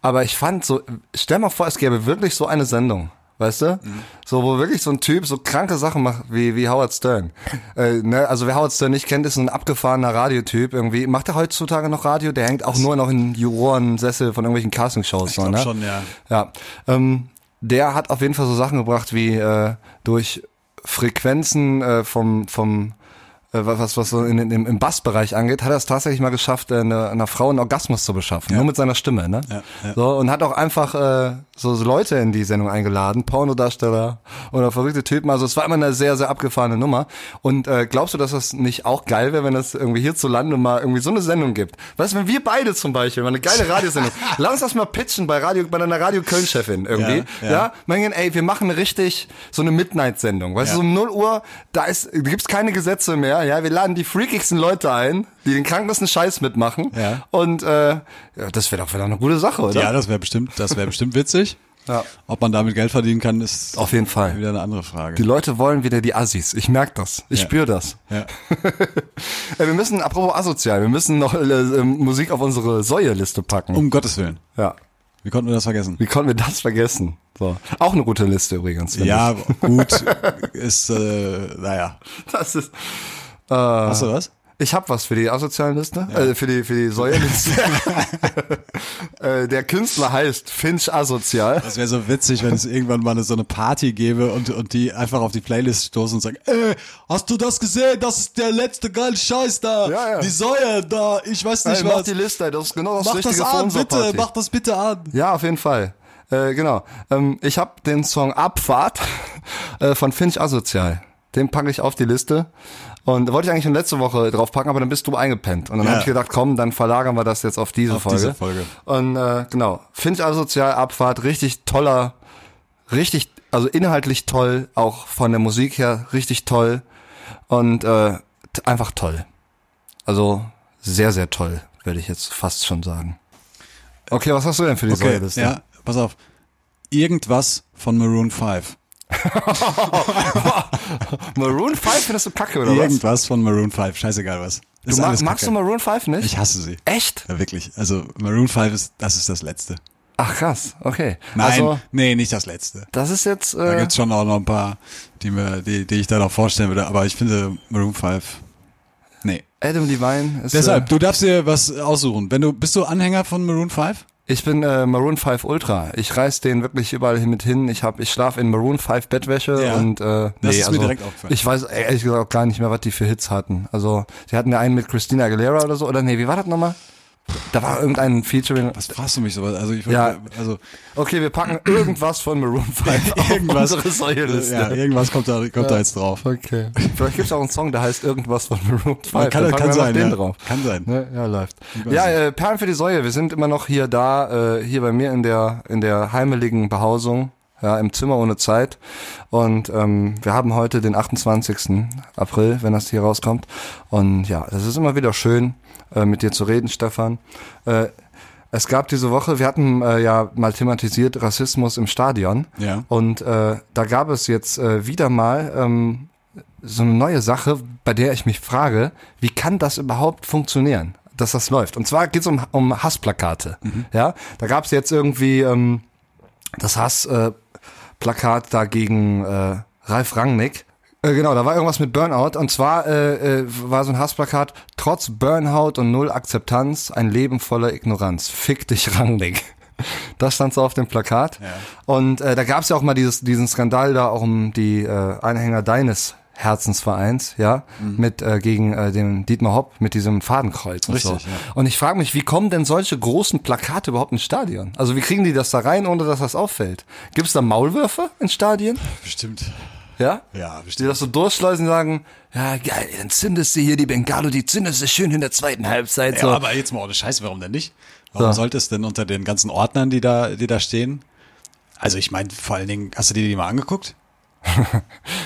Speaker 4: Aber ich fand so, stell mal vor, es gäbe wirklich so eine Sendung. Weißt du? So, wo wirklich so ein Typ so kranke Sachen macht, wie, wie Howard Stern. äh, ne? Also wer Howard Stern nicht kennt, ist ein abgefahrener Radiotyp irgendwie. Macht er heutzutage noch Radio? Der hängt auch nur noch in Jurorensessel von irgendwelchen Castingshows.
Speaker 3: Ich
Speaker 4: so, ne?
Speaker 3: schon, ja.
Speaker 4: Ja, ähm, der hat auf jeden Fall so Sachen gebracht wie äh, durch Frequenzen äh, vom vom was, was so in, in, im Bassbereich angeht, hat er es tatsächlich mal geschafft, äh, eine, einer Frau einen Orgasmus zu beschaffen.
Speaker 3: Ja.
Speaker 4: Nur mit seiner Stimme, ne?
Speaker 3: Ja, ja.
Speaker 4: So, und hat auch einfach äh, so, so Leute in die Sendung eingeladen, Pornodarsteller oder verrückte Typen. Also es war immer eine sehr, sehr abgefahrene Nummer. Und äh, glaubst du, dass das nicht auch geil wäre, wenn das irgendwie hierzulande mal irgendwie so eine Sendung gibt? Weißt du, wenn wir beide zum Beispiel mal eine geile Radiosendung, lass uns das mal pitchen bei Radio, bei einer Radio Köln-Chefin irgendwie.
Speaker 3: Ja,
Speaker 4: Ja,
Speaker 3: ja.
Speaker 4: Meinen, ey, wir machen richtig so eine Midnight-Sendung. Weißt du, so um 0 Uhr, da ist, gibt's keine Gesetze mehr. Ja, wir laden die freakigsten Leute ein, die den krankesten Scheiß mitmachen.
Speaker 3: Ja.
Speaker 4: Und äh, ja, das wäre doch wieder eine gute Sache, oder?
Speaker 3: Ja, das wäre bestimmt, das wäre bestimmt witzig.
Speaker 4: Ja.
Speaker 3: Ob man damit Geld verdienen kann, ist
Speaker 4: Auf jeden Fall.
Speaker 3: wieder eine andere Frage.
Speaker 4: Die Leute wollen wieder die Assis. Ich merk das. Ich
Speaker 3: Ja.
Speaker 4: spüre das.
Speaker 3: ja.
Speaker 4: Wir müssen, apropos asozial, wir müssen noch äh, ähm, Musik auf unsere Säue-Liste packen.
Speaker 3: Um Gottes Willen.
Speaker 4: Ja.
Speaker 3: Wie konnten wir das vergessen?
Speaker 4: Wie konnten wir das vergessen? So. Auch eine gute Liste übrigens.
Speaker 3: Ja, gut, ist, äh, naja.
Speaker 4: ich. Das ist,
Speaker 3: Hast du was?
Speaker 4: Ich habe was für die asozialen Liste, äh, für die für die Säuerliste. äh, der Künstler heißt Finch Asozial.
Speaker 3: Das wäre so witzig, wenn es irgendwann mal eine, so eine Party gäbe und, und die einfach auf die Playlist stoßen und sagen, ey, hast du das gesehen? Das ist der letzte geile Scheiß da.
Speaker 4: Ja, ja.
Speaker 3: Die Säue da, ich weiß nicht
Speaker 4: Ey, mach
Speaker 3: was.
Speaker 4: die Liste, das ist genau das
Speaker 3: Mach das
Speaker 4: Richtige für
Speaker 3: an, bitte, mach das bitte an.
Speaker 4: Ja, auf jeden Fall. Äh, genau. Ähm, ich habe den Song Abfahrt äh, von Finch Asozial. Den packe ich auf die Liste. Und wollte ich eigentlich schon letzte Woche drauf packen, aber dann bist du eingepennt. Und dann
Speaker 3: Ja.
Speaker 4: habe ich gedacht, komm, dann verlagern wir das jetzt auf diese
Speaker 3: Auf
Speaker 4: Folge.
Speaker 3: diese Folge.
Speaker 4: Und äh, genau, Finch Asozial Abfahrt, richtig toller, richtig, also inhaltlich toll, auch von der Musik her richtig toll und äh, einfach toll. Also sehr, sehr toll, würde ich jetzt fast schon sagen. Okay, was hast du denn für die
Speaker 3: Okay,
Speaker 4: Säuleliste?
Speaker 3: ja, pass auf. Irgendwas von Maroon 5.
Speaker 4: Maroon 5 findest du kacke, oder was?
Speaker 3: Irgendwas von Maroon 5, scheißegal was.
Speaker 4: Du mag, magst du. Maroon 5 nicht?
Speaker 3: Ich hasse sie.
Speaker 4: Echt?
Speaker 3: Ja, wirklich. Also Maroon 5 ist, das ist das Letzte.
Speaker 4: Ach krass, okay.
Speaker 3: Nein,
Speaker 4: Also,
Speaker 3: nee, nicht das Letzte.
Speaker 4: das ist jetzt,
Speaker 3: Da
Speaker 4: äh,
Speaker 3: gibt's schon auch noch ein paar, die, mir, die, die ich da noch vorstellen würde, aber ich finde Maroon 5, nee.
Speaker 4: Adam Levine ist,
Speaker 3: Deshalb,
Speaker 4: äh,
Speaker 3: du darfst dir was aussuchen. Wenn du, bist du Anhänger von Maroon 5?
Speaker 4: Ich bin äh, Maroon 5 Ultra. Ich reiß den wirklich überall hin mit hin. Ich hab, ich schlaf in Maroon 5 Bettwäsche
Speaker 3: Ja.
Speaker 4: und äh, nee, also. Ich weiß ehrlich gesagt auch gar nicht mehr, was die für Hits hatten. Also, sie hatten ja einen mit Christina Aguilera oder so, oder nee, wie war das nochmal? Da war irgendein Featuring.
Speaker 3: Was fragst du mich sowas? Also ich
Speaker 4: Ja.
Speaker 3: also
Speaker 4: Okay, wir packen irgendwas von Maroon 5 auf
Speaker 3: irgendwas,
Speaker 4: unsere Säuleliste.
Speaker 3: ja, irgendwas kommt da, kommt da jetzt drauf.
Speaker 4: Okay. Vielleicht gibt's auch einen Song, der heißt irgendwas von Maroon 5.
Speaker 3: Man kann,
Speaker 4: Dann
Speaker 3: kann sein,
Speaker 4: den
Speaker 3: ja.
Speaker 4: drauf.
Speaker 3: Kann sein.
Speaker 4: Ne? Ja, läuft. Ja, äh, Perlen für die Säue. Wir sind immer noch hier da, äh, hier bei mir in der in der heimeligen Behausung, ja, im Zimmer ohne Zeit. Und ähm, wir haben heute den 28. April, wenn das hier rauskommt. Und ja, das ist immer wieder schön, äh, mit dir zu reden, Stefan. Äh, es gab diese Woche, wir hatten äh, ja mal thematisiert Rassismus im Stadion.
Speaker 3: Ja.
Speaker 4: Und äh, da gab es jetzt äh, wieder mal ähm, so eine neue Sache, bei der ich mich frage, wie kann das überhaupt funktionieren, dass das läuft? Und zwar geht es um, um Hassplakate. Ja, da gab es jetzt irgendwie ähm, das Hassplakat äh, Plakat da gegen äh, Ralf Rangnick. Äh, genau, da war irgendwas mit Burnout und zwar äh, äh, war so ein Hassplakat, trotz Burnout und null Akzeptanz, ein Leben voller Ignoranz. Fick dich, Rangnick. Das stand so auf dem Plakat. Und äh, da gab es ja auch mal dieses, diesen Skandal da auch um die äh, Anhänger deines Herzensvereins, ja, mit äh, gegen äh, den Dietmar Hopp mit diesem Fadenkreuz und
Speaker 3: Richtig,
Speaker 4: so.
Speaker 3: ja.
Speaker 4: Und ich frage mich, wie kommen denn solche großen Plakate überhaupt ins Stadion? Also wie kriegen die das da rein, ohne dass das auffällt? Gibt es da Maulwürfe in Stadien?
Speaker 3: Bestimmt.
Speaker 4: Ja?
Speaker 3: Ja,
Speaker 4: Die
Speaker 3: bestimmt.
Speaker 4: das so durchschleusen und sagen, ja geil, dann zündest du hier die Bengalo, die zündest du schön in der zweiten Halbzeit.
Speaker 3: Ja,
Speaker 4: So.
Speaker 3: aber jetzt mal ohne Scheiß, warum denn nicht? Warum
Speaker 4: So.
Speaker 3: sollte es denn unter den ganzen Ordnern, die da, die da stehen? Also ich meine, vor allen Dingen, hast du dir die mal angeguckt?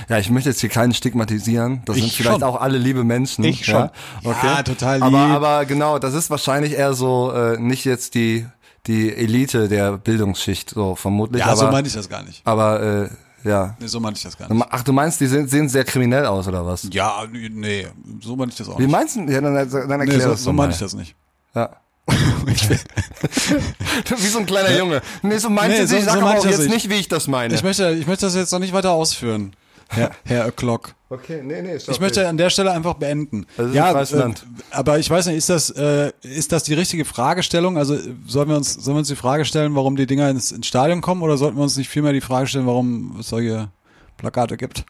Speaker 4: Ja, ich möchte jetzt hier keinen stigmatisieren. Das
Speaker 3: Ich
Speaker 4: sind vielleicht
Speaker 3: schon.
Speaker 4: auch alle liebe Menschen.
Speaker 3: Ich schon.
Speaker 4: Ja, okay.
Speaker 3: Ja, total
Speaker 4: Aber,
Speaker 3: lieb.
Speaker 4: aber genau, das ist wahrscheinlich eher so äh, nicht jetzt die die Elite der Bildungsschicht, so vermutlich.
Speaker 3: Ja,
Speaker 4: aber,
Speaker 3: so meine ich das gar nicht.
Speaker 4: Aber äh, ja.
Speaker 3: Nee, so meine ich das gar nicht.
Speaker 4: Ach, du meinst, die sehen, sehen sehr kriminell aus oder was?
Speaker 3: Ja, nee, so meine ich das auch
Speaker 4: Wie
Speaker 3: nicht.
Speaker 4: meinst du? Ja, dann, dann erklär
Speaker 3: Nee, so,
Speaker 4: das
Speaker 3: so meine ich das nicht.
Speaker 4: Ja. Wie so ein kleiner Junge. Nee, so meinst
Speaker 3: Nee,
Speaker 4: du
Speaker 3: so-
Speaker 4: ich sag
Speaker 3: so
Speaker 4: auch
Speaker 3: ich
Speaker 4: jetzt
Speaker 3: nicht.
Speaker 4: nicht, wie ich das meine.
Speaker 3: Ich möchte, ich möchte das jetzt noch nicht weiter ausführen, Herr, Herr O'Clock.
Speaker 4: okay, nee, nee, ist
Speaker 3: Ich möchte an der Stelle einfach beenden.
Speaker 4: Ist
Speaker 3: ja, äh, aber ich weiß nicht, ist das, äh, ist das die richtige Fragestellung? Also sollen wir uns, sollen wir uns die Frage stellen, warum die Dinger ins, ins Stadion kommen, oder sollten wir uns nicht vielmehr die Frage stellen, warum es solche Plakate gibt?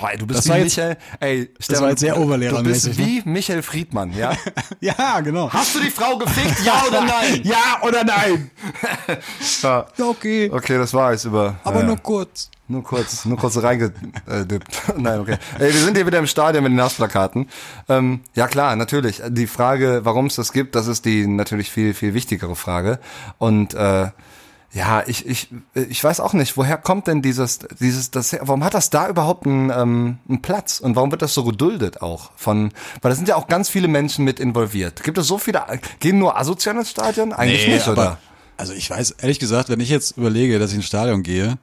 Speaker 4: Boah, ey, du bist
Speaker 3: Das
Speaker 4: wie
Speaker 3: jetzt-
Speaker 4: Michael. Ey, Stefan,
Speaker 3: war jetzt sehr
Speaker 4: du- Du
Speaker 3: oberlehrermäßig,
Speaker 4: bist wie Michael Friedmann, ja?
Speaker 3: Ja, genau.
Speaker 4: Hast du die Frau gefickt? Ja oder nein?
Speaker 3: Ja oder nein?
Speaker 4: Ja.
Speaker 3: Ja, okay.
Speaker 4: Okay, das war es über.
Speaker 3: Aber
Speaker 4: äh,
Speaker 3: nur kurz.
Speaker 4: Nur kurz, nur kurz reingedippt. Nein, okay. Ey, wir sind hier wieder im Stadion mit den Nassplakaten. Ähm, ja klar, natürlich. Die Frage, warum es das gibt, das ist die natürlich viel, viel wichtigere Frage. Und äh, ja, ich, ich, ich weiß auch nicht, woher kommt denn dieses, dieses, das, warum hat das da überhaupt einen, ähm, einen Platz und warum wird das so geduldet auch von, weil da sind ja auch ganz viele Menschen mit involviert. Gibt es so viele, gehen nur asozial ins Stadion? Eigentlich nicht,
Speaker 3: aber,
Speaker 4: oder?
Speaker 3: Also ich weiß, ehrlich gesagt, wenn ich jetzt überlege, dass ich ins Stadion gehe,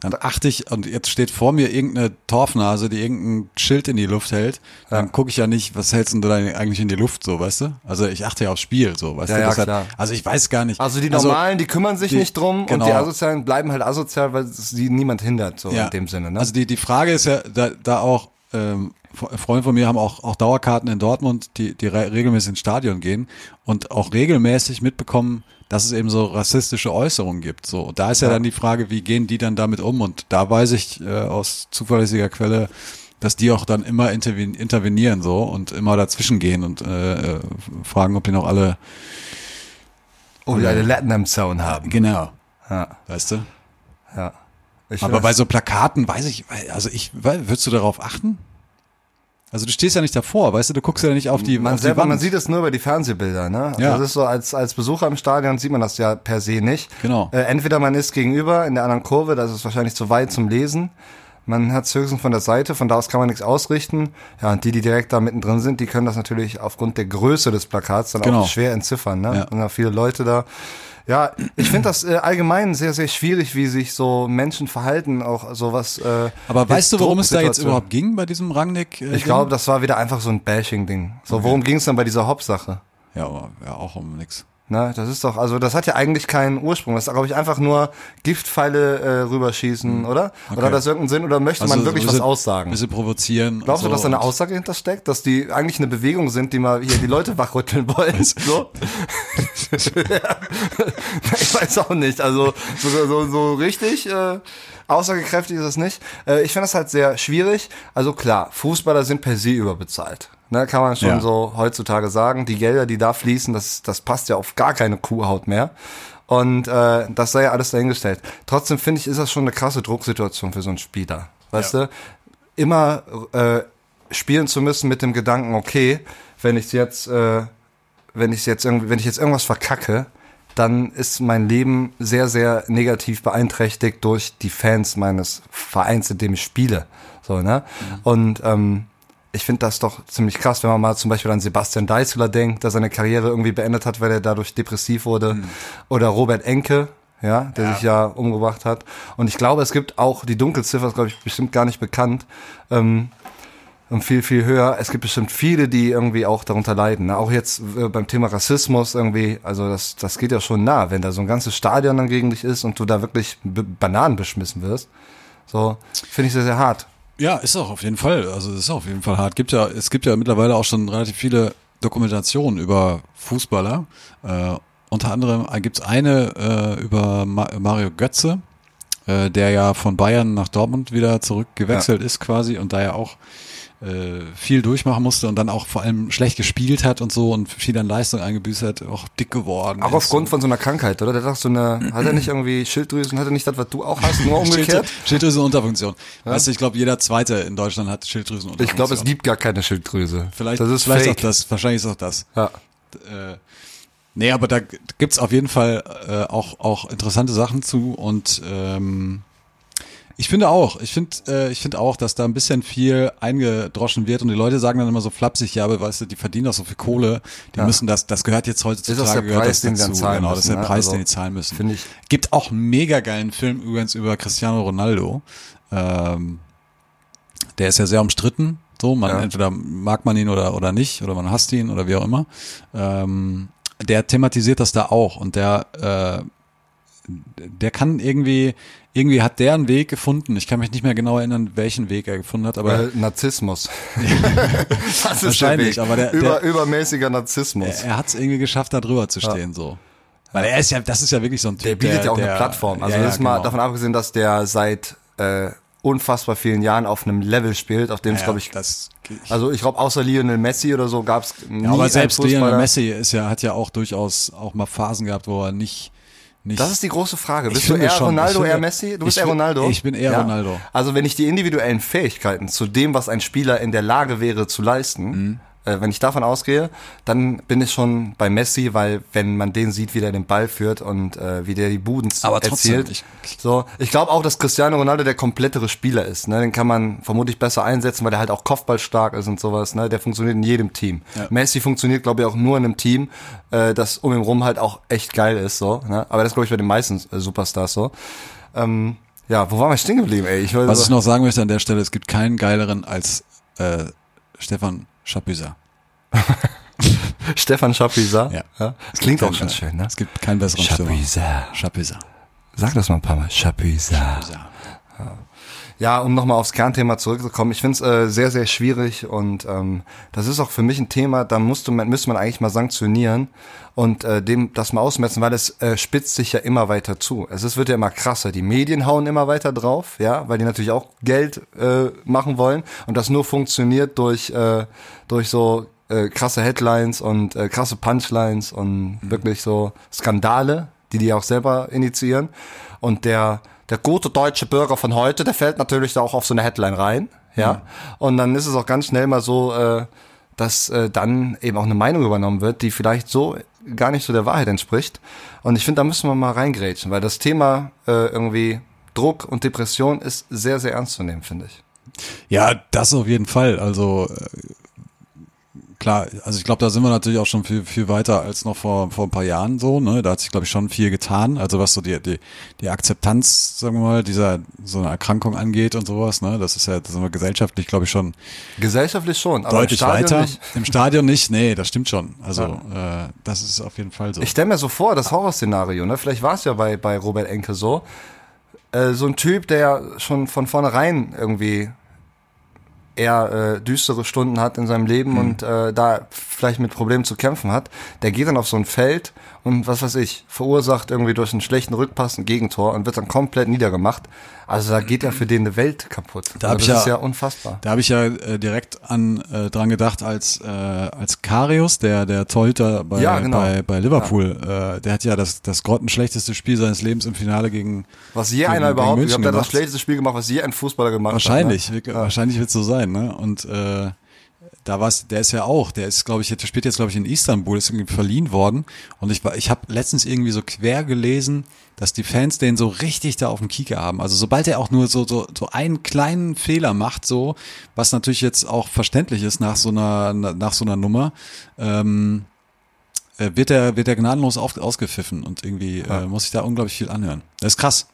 Speaker 3: dann achte ich, und jetzt steht vor mir irgendeine Torfnase, die irgendein Schild in die Luft hält, dann gucke ich ja nicht, was hältst denn du da eigentlich in die Luft, so, weißt du? Also ich achte ja aufs Spiel, so, weißt
Speaker 4: Ja,
Speaker 3: du?
Speaker 4: ja,
Speaker 3: Das hat-
Speaker 4: klar.
Speaker 3: also ich weiß gar nicht.
Speaker 4: Also die Normalen, die kümmern sich
Speaker 3: die-
Speaker 4: nicht drum und
Speaker 3: genau.
Speaker 4: die Asozialen bleiben halt asozial, weil sie niemand hindert, so in dem Sinne. Ne?
Speaker 3: Also die, die Frage ist ja, da, da auch, ähm, Freunde von mir haben auch, auch Dauerkarten in Dortmund, die, die re regelmäßig ins Stadion gehen und auch regelmäßig mitbekommen, dass es eben so rassistische Äußerungen gibt. So, und da ist ja, dann die Frage, wie gehen die dann damit um? Und da weiß ich äh, aus zuverlässiger Quelle, dass die auch dann immer interven intervenieren so und immer dazwischen gehen und äh, äh, fragen, ob die noch alle
Speaker 4: oh, die eine Latin am Zaun haben.
Speaker 3: genau,
Speaker 4: Ja,
Speaker 3: weißt du?
Speaker 4: ja. Ich
Speaker 3: Aber
Speaker 4: weiß-
Speaker 3: bei so Plakaten weiß ich, also ich, weil- würdest du darauf achten? Also du stehst ja nicht davor, weißt du, du guckst ja nicht auf die,
Speaker 4: man
Speaker 3: auf die
Speaker 4: selber,
Speaker 3: Wand.
Speaker 4: man sieht es nur über die Fernsehbilder, ne? Also
Speaker 3: Ja.
Speaker 4: Das ist so, als, als Besucher im Stadion sieht man das ja per se nicht.
Speaker 3: Genau.
Speaker 4: Äh, entweder man ist gegenüber in der anderen Kurve, das ist wahrscheinlich zu weit zum Lesen. Man hat es höchstens von der Seite, von da aus kann man nichts ausrichten. Ja, und die, die direkt da mittendrin sind, die können das natürlich aufgrund der Größe des Plakats dann
Speaker 3: Genau.
Speaker 4: auch schwer entziffern, ne?
Speaker 3: Ja.
Speaker 4: Und da viele Leute da. Ja, ich finde das äh, allgemein sehr, sehr schwierig, wie sich so Menschen verhalten, auch sowas. Äh,
Speaker 3: Aber weißt du, worum es da jetzt überhaupt ging bei diesem Rangnick? äh,
Speaker 4: Ich glaube, das war wieder einfach so ein Bashing-Ding. So, worum ging es denn bei dieser Hop-Sache?
Speaker 3: Ja, aber ja, auch um nix.
Speaker 4: Ne, das ist doch, also das hat ja eigentlich keinen Ursprung. Das ist, glaube ich, einfach nur Giftpfeile äh, rüberschießen, oder? Oder hat das irgendeinen Sinn? Oder möchte man wirklich
Speaker 3: ein
Speaker 4: was
Speaker 3: bisschen-
Speaker 4: aussagen?
Speaker 3: bisschen provozieren.
Speaker 4: Glaubst du,
Speaker 3: und
Speaker 4: dass da
Speaker 3: so
Speaker 4: eine Aussage hintersteckt? Dass die eigentlich eine Bewegung sind, die mal hier die Leute wachrütteln wollen? So? ich weiß auch nicht. Also so, so, so richtig äh, aussagekräftig ist es nicht. Äh, ich finde das halt sehr schwierig. Also klar, Fußballer sind per se überbezahlt. Ne, kann man schon
Speaker 3: Ja.
Speaker 4: so heutzutage sagen. Die Gelder, die da fließen, das, das passt ja auf gar keine Kuhhaut mehr. Und äh, das sei ja alles dahingestellt. Trotzdem finde ich, ist das schon eine krasse Drucksituation für so einen Spieler. Weißt
Speaker 3: Ja.
Speaker 4: du? Immer äh, spielen zu müssen mit dem Gedanken, okay, wenn ich jetzt, äh, wenn ich jetzt irgendwie, wenn ich jetzt irgendwas verkacke, dann ist mein Leben sehr, sehr negativ beeinträchtigt durch die Fans meines Vereins, in dem ich spiele. So, ne? Und ähm, ich finde das doch ziemlich krass, wenn man mal zum Beispiel an Sebastian Deißler denkt, der seine Karriere irgendwie beendet hat, weil er dadurch depressiv wurde. Oder Robert Enke, ja, der sich ja umgebracht hat. Und ich glaube, es gibt auch, die Dunkelziffer ist, glaube ich, bestimmt gar nicht bekannt, ähm, und viel, viel höher. Es gibt bestimmt viele, die irgendwie auch darunter leiden. Ne? Auch jetzt äh, beim Thema Rassismus irgendwie, also das, das geht ja schon nah, wenn da so ein ganzes Stadion dann gegen dich ist und du da wirklich Bananen beschmissen wirst. So, finde ich sehr, sehr hart.
Speaker 3: Ja, ist auch auf jeden Fall. Also ist auf jeden Fall hart. Gibt ja, es gibt ja mittlerweile auch schon relativ viele Dokumentationen über Fußballer. Äh, unter anderem gibt es eine äh, über Ma Mario Götze, äh, der ja von Bayern nach Dortmund wieder zurückgewechselt ist quasi und da ja auch äh, viel durchmachen musste und dann auch vor allem schlecht gespielt hat und so und viel an Leistung eingebüßt hat, auch dick geworden.
Speaker 4: Auch aufgrund von so einer Krankheit, oder? Der hat so eine, hat er nicht irgendwie Schilddrüsen, hat er nicht das, was du auch hast, nur umgekehrt?
Speaker 3: Schilddrü- Schilddrüsenunterfunktion. Weißt du, ich glaube, jeder Zweite in Deutschland hat Schilddrüsenunterfunktion.
Speaker 4: Ich glaube, es gibt gar keine Schilddrüse.
Speaker 3: Vielleicht,
Speaker 4: das ist
Speaker 3: vielleicht
Speaker 4: fake.
Speaker 3: auch das. Wahrscheinlich ist auch das.
Speaker 4: Ja.
Speaker 3: Äh, nee, aber da gibt's auf jeden Fall äh, auch, auch interessante Sachen zu und ähm, ich finde auch, ich finde, äh, ich finde auch, dass da ein bisschen viel eingedroschen wird und die Leute sagen dann immer so flapsig, ja, aber weißt du, die verdienen doch so viel Kohle, die
Speaker 4: Ja.
Speaker 3: müssen das, das gehört jetzt heutzutage,
Speaker 4: Ist das
Speaker 3: gehört
Speaker 4: Preis,
Speaker 3: das
Speaker 4: den
Speaker 3: dazu.
Speaker 4: zahlen
Speaker 3: genau, das ist der
Speaker 4: ne?
Speaker 3: Preis,
Speaker 4: Also,
Speaker 3: den die zahlen müssen.
Speaker 4: finde ich-
Speaker 3: Gibt auch einen mega geilen Film übrigens über Cristiano Ronaldo. Ähm, der ist ja sehr umstritten. So, man
Speaker 4: Ja.
Speaker 3: entweder mag man ihn oder oder nicht oder man hasst ihn oder wie auch immer. Ähm, der thematisiert das da auch und der äh, der kann irgendwie irgendwie hat der einen Weg gefunden. Ich kann mich nicht mehr genau erinnern, welchen Weg er gefunden hat, aber
Speaker 4: Äh, Narzissmus. das ist
Speaker 3: Wahrscheinlich,
Speaker 4: der
Speaker 3: aber der-
Speaker 4: Über,
Speaker 3: der-
Speaker 4: übermäßiger Narzissmus.
Speaker 3: er, er hat es irgendwie geschafft, da drüber zu stehen so. Weil er ist ja, das ist ja wirklich so ein Typ.
Speaker 4: Der bietet ja auch
Speaker 3: der,
Speaker 4: eine Plattform. Also
Speaker 3: ja,
Speaker 4: das
Speaker 3: ja,
Speaker 4: ist mal
Speaker 3: genau.
Speaker 4: davon abgesehen, dass der seit äh, unfassbar vielen Jahren auf einem Level spielt, auf dem es,
Speaker 3: Ja,
Speaker 4: glaube ich,
Speaker 3: das,
Speaker 4: also ich glaube, außer Lionel Messi oder so gab es nie
Speaker 3: ja, aber selbst Lionel Messi ist ja, hat ja auch durchaus auch mal Phasen gehabt, wo er nicht, nicht
Speaker 4: Das ist die große Frage.
Speaker 3: Ich
Speaker 4: Bist du eher
Speaker 3: schon.
Speaker 4: Ronaldo,
Speaker 3: finde-
Speaker 4: eher Messi? Du bist eher
Speaker 3: bin-
Speaker 4: Ronaldo?
Speaker 3: ich bin eher Ronaldo.
Speaker 4: Also wenn ich die individuellen Fähigkeiten zu dem, was ein Spieler in der Lage wäre zu leisten,
Speaker 3: Mhm.
Speaker 4: Äh, wenn ich davon ausgehe, dann bin ich schon bei Messi, weil wenn man den sieht, wie der den Ball führt und äh, wie der die Buden
Speaker 3: Aber trotzdem,
Speaker 4: erzielt.
Speaker 3: ich-
Speaker 4: so, ich glaube auch, dass Cristiano Ronaldo der komplettere Spieler ist. Ne? Den kann man vermutlich besser einsetzen, weil der halt auch kopfballstark ist und sowas. Ne? Der funktioniert in jedem Team.
Speaker 3: Ja.
Speaker 4: Messi funktioniert, glaube ich, auch nur in einem Team, äh, das um ihn rum halt auch echt geil ist. so. Ne? Aber das glaube ich bei den meisten äh, Superstars so. Ähm, ja, wo waren wir stehen geblieben, ey? Ich
Speaker 3: Was ich noch sagen möchte an der Stelle, es gibt keinen geileren als äh, Stefan Schapüser.
Speaker 4: Stefan Schapisa.
Speaker 3: Ja.
Speaker 4: Das klingt auch schon schön, ne?
Speaker 3: Es gibt keinen besseren.
Speaker 4: Schapisa.
Speaker 3: Schapüser.
Speaker 4: Sag das mal ein paar Mal. Schapisa. Ja, um nochmal aufs Kernthema zurückzukommen, ich finde es äh, sehr, sehr schwierig und ähm, das ist auch für mich ein Thema, da musste man, müsste man eigentlich mal sanktionieren und äh, dem das mal ausmessen, weil es äh, spitzt sich ja immer weiter zu. Es ist, wird ja immer krasser. Die Medien hauen immer weiter drauf, ja, weil die natürlich auch Geld äh, machen wollen und das nur funktioniert durch, äh, durch so äh, krasse Headlines und äh, krasse Punchlines und wirklich so Skandale, die die auch selber initiieren. Und der, der gute deutsche Bürger von heute, der fällt natürlich da auch auf so eine Headline rein, ja. Und dann ist es auch ganz schnell mal so, äh, dass äh, dann eben auch eine Meinung übernommen wird, die vielleicht so gar nicht so der Wahrheit entspricht. Und ich finde, da müssen wir mal reingrätschen, weil das Thema äh, irgendwie Druck und Depression ist sehr, sehr ernst zu nehmen, finde ich.
Speaker 3: Ja, das auf jeden Fall. Also äh, klar, also ich glaube, da sind wir natürlich auch schon viel, viel weiter als noch vor, vor ein paar Jahren so. Ne? Da hat sich, glaube ich, schon viel getan. Also was so die, die, die Akzeptanz, sagen wir mal, dieser so eine Erkrankung angeht und sowas. Ne? Das ist ja das sind wir gesellschaftlich, glaube ich, schon
Speaker 4: Gesellschaftlich schon, aber
Speaker 3: deutlich
Speaker 4: im Stadion
Speaker 3: weiter.
Speaker 4: nicht.
Speaker 3: Im Stadion nicht. Nee, das stimmt schon. Also äh, das ist auf jeden Fall so.
Speaker 4: Ich stelle mir so vor, das Horrorszenario, ne? Vielleicht war es ja bei, bei Robert Enke so. Äh, so ein Typ, der schon von vornherein irgendwie eher äh, düstere Stunden hat in seinem Leben und äh, da vielleicht mit Problemen zu kämpfen hat, der geht dann auf so ein Feld und was weiß ich, verursacht irgendwie durch einen schlechten Rückpass ein Gegentor und wird dann komplett niedergemacht. Also da geht ja für den eine Welt kaputt.
Speaker 3: Da hab
Speaker 4: also
Speaker 3: ich
Speaker 4: das
Speaker 3: ja-
Speaker 4: ist ja unfassbar.
Speaker 3: Da habe ich ja äh, direkt an äh, dran gedacht, als äh, als Karius, der der Torhüter bei
Speaker 4: Ja, genau.
Speaker 3: bei, bei Liverpool, äh, der hat ja das das grottenschlechteste Spiel seines Lebens im Finale gegen
Speaker 4: Was je
Speaker 3: gegen-
Speaker 4: einer überhaupt, ich glaube, der hat das schlechteste Spiel gemacht, was je ein Fußballer gemacht
Speaker 3: Wahrscheinlich,
Speaker 4: hat. Ne?
Speaker 3: wahrscheinlich wird es so sein, ne? Und äh, da war's, der ist ja auch, der ist, glaube ich, der spielt jetzt, glaube ich, in Istanbul, ist irgendwie verliehen worden. Und ich war, ich habe letztens irgendwie so quer gelesen, dass die Fans den so richtig da auf dem Kieker haben. Also sobald er auch nur so so so einen kleinen Fehler macht, so, was natürlich jetzt auch verständlich ist nach so einer nach so einer Nummer. Ähm, äh, wird er wird er gnadenlos auf, ausgepfiffen und irgendwie äh, muss ich da unglaublich viel anhören. Das ist krass.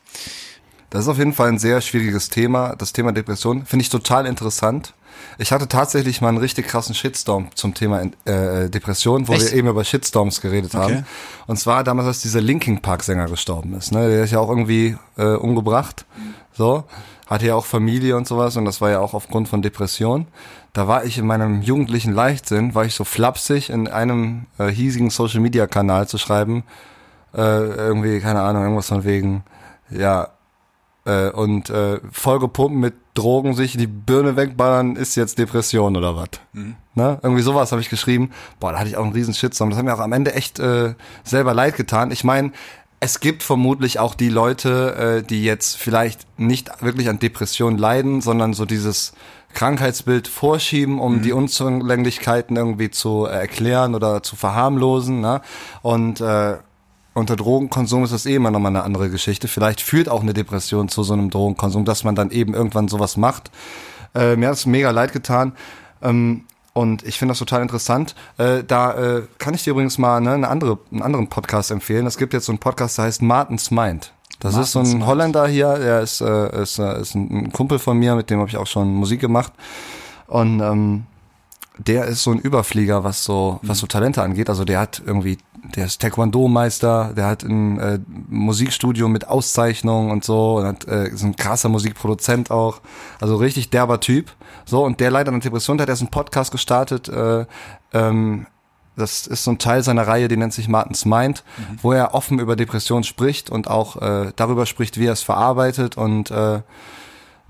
Speaker 4: Das ist auf jeden Fall ein sehr schwieriges Thema. Das Thema Depression finde ich total interessant. Ich hatte tatsächlich mal einen richtig krassen Shitstorm zum Thema äh, Depression, wo
Speaker 3: Echt?
Speaker 4: wir eben über Shitstorms geredet haben.
Speaker 3: Okay.
Speaker 4: Und zwar damals, als dieser Linkin Park Sänger gestorben ist. Ne? Der ist ja auch irgendwie äh, umgebracht. So. Hatte ja auch Familie und sowas und das war ja auch aufgrund von Depression. Da war ich in meinem jugendlichen Leichtsinn, war ich so flapsig in einem äh, hiesigen Social Media Kanal zu schreiben, äh, irgendwie, keine Ahnung, irgendwas von wegen, ja, äh, und äh, vollgepumpt mit Drogen sich die Birne wegballern, ist jetzt Depression oder was. Ne? Irgendwie sowas habe ich geschrieben. Boah, da hatte ich auch einen riesen Shitstorm. Das hat mir auch am Ende echt äh, selber leid getan. Ich meine, es gibt vermutlich auch die Leute, äh, die jetzt vielleicht nicht wirklich an Depression leiden, sondern so dieses Krankheitsbild vorschieben, um die Unzulänglichkeiten irgendwie zu äh, erklären oder zu verharmlosen. Ne? Und äh, unter Drogenkonsum ist das eh immer nochmal eine andere Geschichte. Vielleicht führt auch eine Depression zu so einem Drogenkonsum, dass man dann eben irgendwann sowas macht. Äh, mir hat es mega leid getan. Ähm, und ich finde das total interessant. Äh, da äh, kann ich dir übrigens mal ne, eine andere, einen anderen Podcast empfehlen. Es gibt jetzt so einen Podcast, der heißt Martins Mind. Das ist so ein
Speaker 3: Mind.
Speaker 4: Holländer hier, der ist, äh, ist, äh, ist ein ein Kumpel von mir, mit dem habe ich auch schon Musik gemacht. Und ähm, der ist so ein Überflieger, was so, was so Talente angeht. Also der hat irgendwie, der ist Taekwondo-Meister, der hat ein äh, Musikstudio mit Auszeichnung und so, und hat, äh, ist ein krasser Musikproduzent auch. Also richtig derber Typ. So, und der leider an Depression der hat erst einen Podcast gestartet, äh, ähm, das ist so ein Teil seiner Reihe, die nennt sich Martins Mind, wo er offen über Depression spricht und auch äh, darüber spricht, wie er es verarbeitet und äh,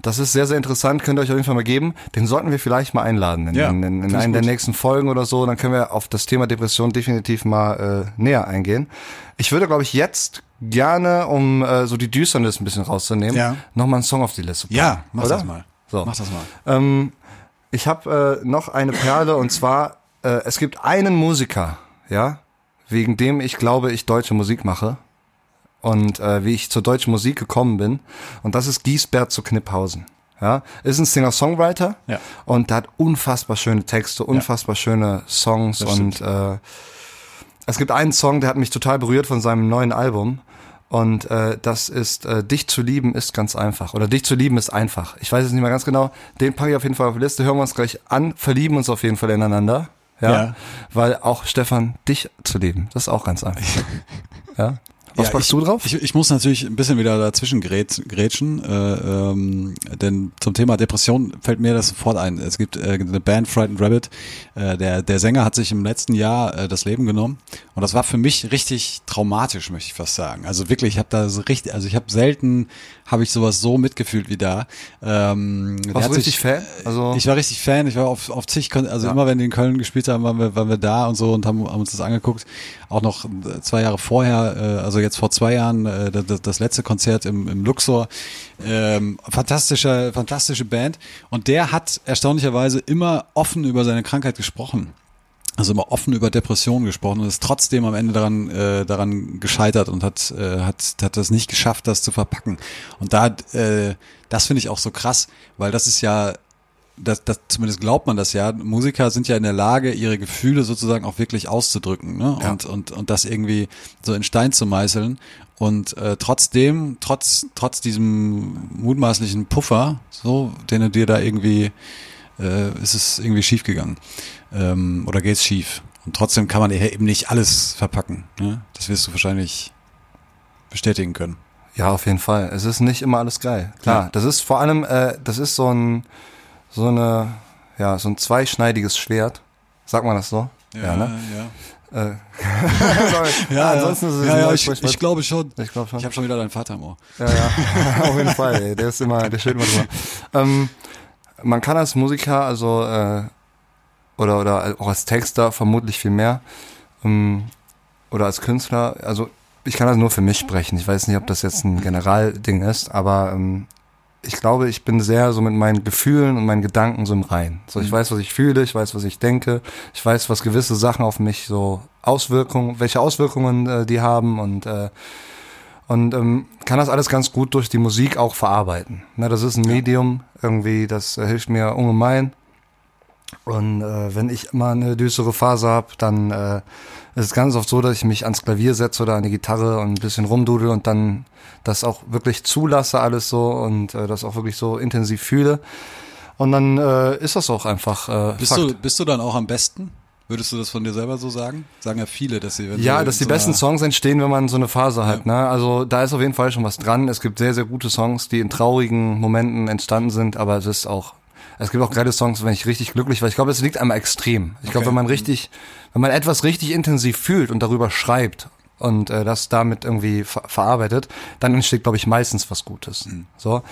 Speaker 4: Das ist sehr, sehr interessant, könnt ihr euch auf jeden Fall mal geben. Den sollten wir vielleicht mal einladen in,
Speaker 3: Ja,
Speaker 4: in, in, in einen der nächsten Folgen oder so. Dann können wir auf das Thema Depression definitiv mal äh, näher eingehen. Ich würde, glaube ich, jetzt gerne, um äh, so die Düsternis ein bisschen rauszunehmen,
Speaker 3: Ja.
Speaker 4: nochmal einen Song auf die Liste packen.
Speaker 3: Ja, mach
Speaker 4: oder?
Speaker 3: das mal.
Speaker 4: So.
Speaker 3: Mach das mal.
Speaker 4: Ähm, ich habe äh, noch eine Perle und zwar, äh, es gibt einen Musiker, ja, wegen dem ich glaube, ich deutsche Musik mache und äh, wie ich zur deutschen Musik gekommen bin. Und das ist Giesbert zu Kniphausen. Ja, ist ein Singer-Songwriter
Speaker 3: Ja.
Speaker 4: und der hat unfassbar schöne Texte, unfassbar schöne Songs
Speaker 3: Das
Speaker 4: und äh, es gibt einen Song, der hat mich total berührt von seinem neuen Album und äh, das ist äh, Dich zu lieben ist ganz einfach oder Dich zu lieben ist einfach. Ich weiß es nicht mehr ganz genau. Den packe ich auf jeden Fall auf die Liste. Hören wir uns gleich an, verlieben uns auf jeden Fall ineinander. Ja,
Speaker 3: Ja.
Speaker 4: weil auch Stefan, dich zu lieben, das ist auch ganz einfach. ja. Was
Speaker 3: Ja,
Speaker 4: packst du drauf?
Speaker 3: Ich, ich muss natürlich ein bisschen wieder dazwischen grätsch- grätschen, äh, ähm, denn zum Thema Depression fällt mir das sofort ein. Es gibt äh, eine Band Frightened Rabbit, äh, der, der Sänger hat sich im letzten Jahr äh, das Leben genommen und das war für mich richtig traumatisch, möchte ich fast sagen. Also wirklich, ich habe da so richtig, also ich habe selten, habe ich sowas so mitgefühlt wie da. Ähm,
Speaker 4: Warst du richtig
Speaker 3: sich-
Speaker 4: Fan? Also
Speaker 3: ich war richtig Fan, ich war auf, auf zig, also immer wenn die in Köln gespielt haben, waren wir, waren wir da und so und haben, haben uns das angeguckt. Auch noch zwei Jahre vorher, äh, also jetzt vor zwei Jahren, äh, das, das letzte Konzert im, im Luxor. Ähm, fantastische, fantastische Band. Und der hat erstaunlicherweise immer offen über seine Krankheit gesprochen. Also immer offen über Depressionen gesprochen und ist trotzdem am Ende daran, äh, daran gescheitert und hat, äh, hat, hat das nicht geschafft, das zu verpacken. Und da, äh, das finde ich auch so krass, weil das ist ja, das, das, zumindest glaubt man das ja, Musiker sind ja in der Lage, ihre Gefühle sozusagen auch wirklich auszudrücken ne? und, und, und das irgendwie so in Stein zu meißeln. Und äh, trotzdem, trotz, trotz diesem mutmaßlichen Puffer, so, den du dir da irgendwie äh, ist es irgendwie schief gegangen. Ähm, oder geht's schief. Und trotzdem kann man eben nicht alles verpacken. Ne? Das wirst du wahrscheinlich bestätigen können.
Speaker 4: Ja, auf jeden Fall. Es ist nicht immer alles geil. Klar,
Speaker 3: Ja.
Speaker 4: das ist vor allem, äh, das ist so ein, so eine, ja, so ein zweischneidiges Schwert. Sagt man das so? ne?
Speaker 3: ja.
Speaker 4: Äh, ja, ansonsten ist es
Speaker 3: ja, ja, ich, ich glaube schon.
Speaker 4: Ich glaube schon.
Speaker 3: Ich habe schon wieder deinen Vater im Ohr.
Speaker 4: Ja, ja, auf jeden Fall. Ey. Der ist immer, der steht immer drüber. Ähm, man kann als Musiker, also äh, oder oder auch als Texter vermutlich viel mehr ähm, oder als Künstler. Also ich kann das nur für mich sprechen. Ich weiß nicht, ob das jetzt ein Generalding ist, aber ähm, ich glaube, ich bin sehr so mit meinen Gefühlen und meinen Gedanken so im Rein. So, ich weiß, was ich fühle, ich weiß, was ich denke, ich weiß, was gewisse Sachen auf mich so Auswirkungen, welche Auswirkungen äh, die haben und äh, und ähm, kann das alles ganz gut durch die Musik auch verarbeiten. Ne, das ist ein Medium irgendwie, das äh, hilft mir ungemein. Und äh, wenn ich immer eine düstere Phase habe, dann äh, ist es ganz oft so, dass ich mich ans Klavier setze oder an die Gitarre und ein bisschen rumdudel und dann das auch wirklich zulasse alles so und äh, das auch wirklich so intensiv fühle. Und dann äh, ist das auch einfach äh,
Speaker 3: Bist
Speaker 4: Fakt.
Speaker 3: du, bist du dann auch am besten? Würdest du das von dir selber so sagen? Sagen ja viele, dass sie wenn
Speaker 4: Ja, dass die
Speaker 3: so
Speaker 4: besten Songs entstehen, wenn man so eine Phase hat. Ne? Also da ist auf jeden Fall schon was dran. Es gibt sehr, sehr gute Songs, die in traurigen Momenten entstanden sind, aber es ist auch, es gibt auch geile Songs, wenn ich richtig glücklich war. Ich glaube, es liegt einmal extrem. Ich glaube,
Speaker 3: Okay.
Speaker 4: wenn man richtig, wenn man etwas richtig intensiv fühlt und darüber schreibt und äh, das damit irgendwie ver verarbeitet, dann entsteht, glaube ich, meistens was Gutes. So,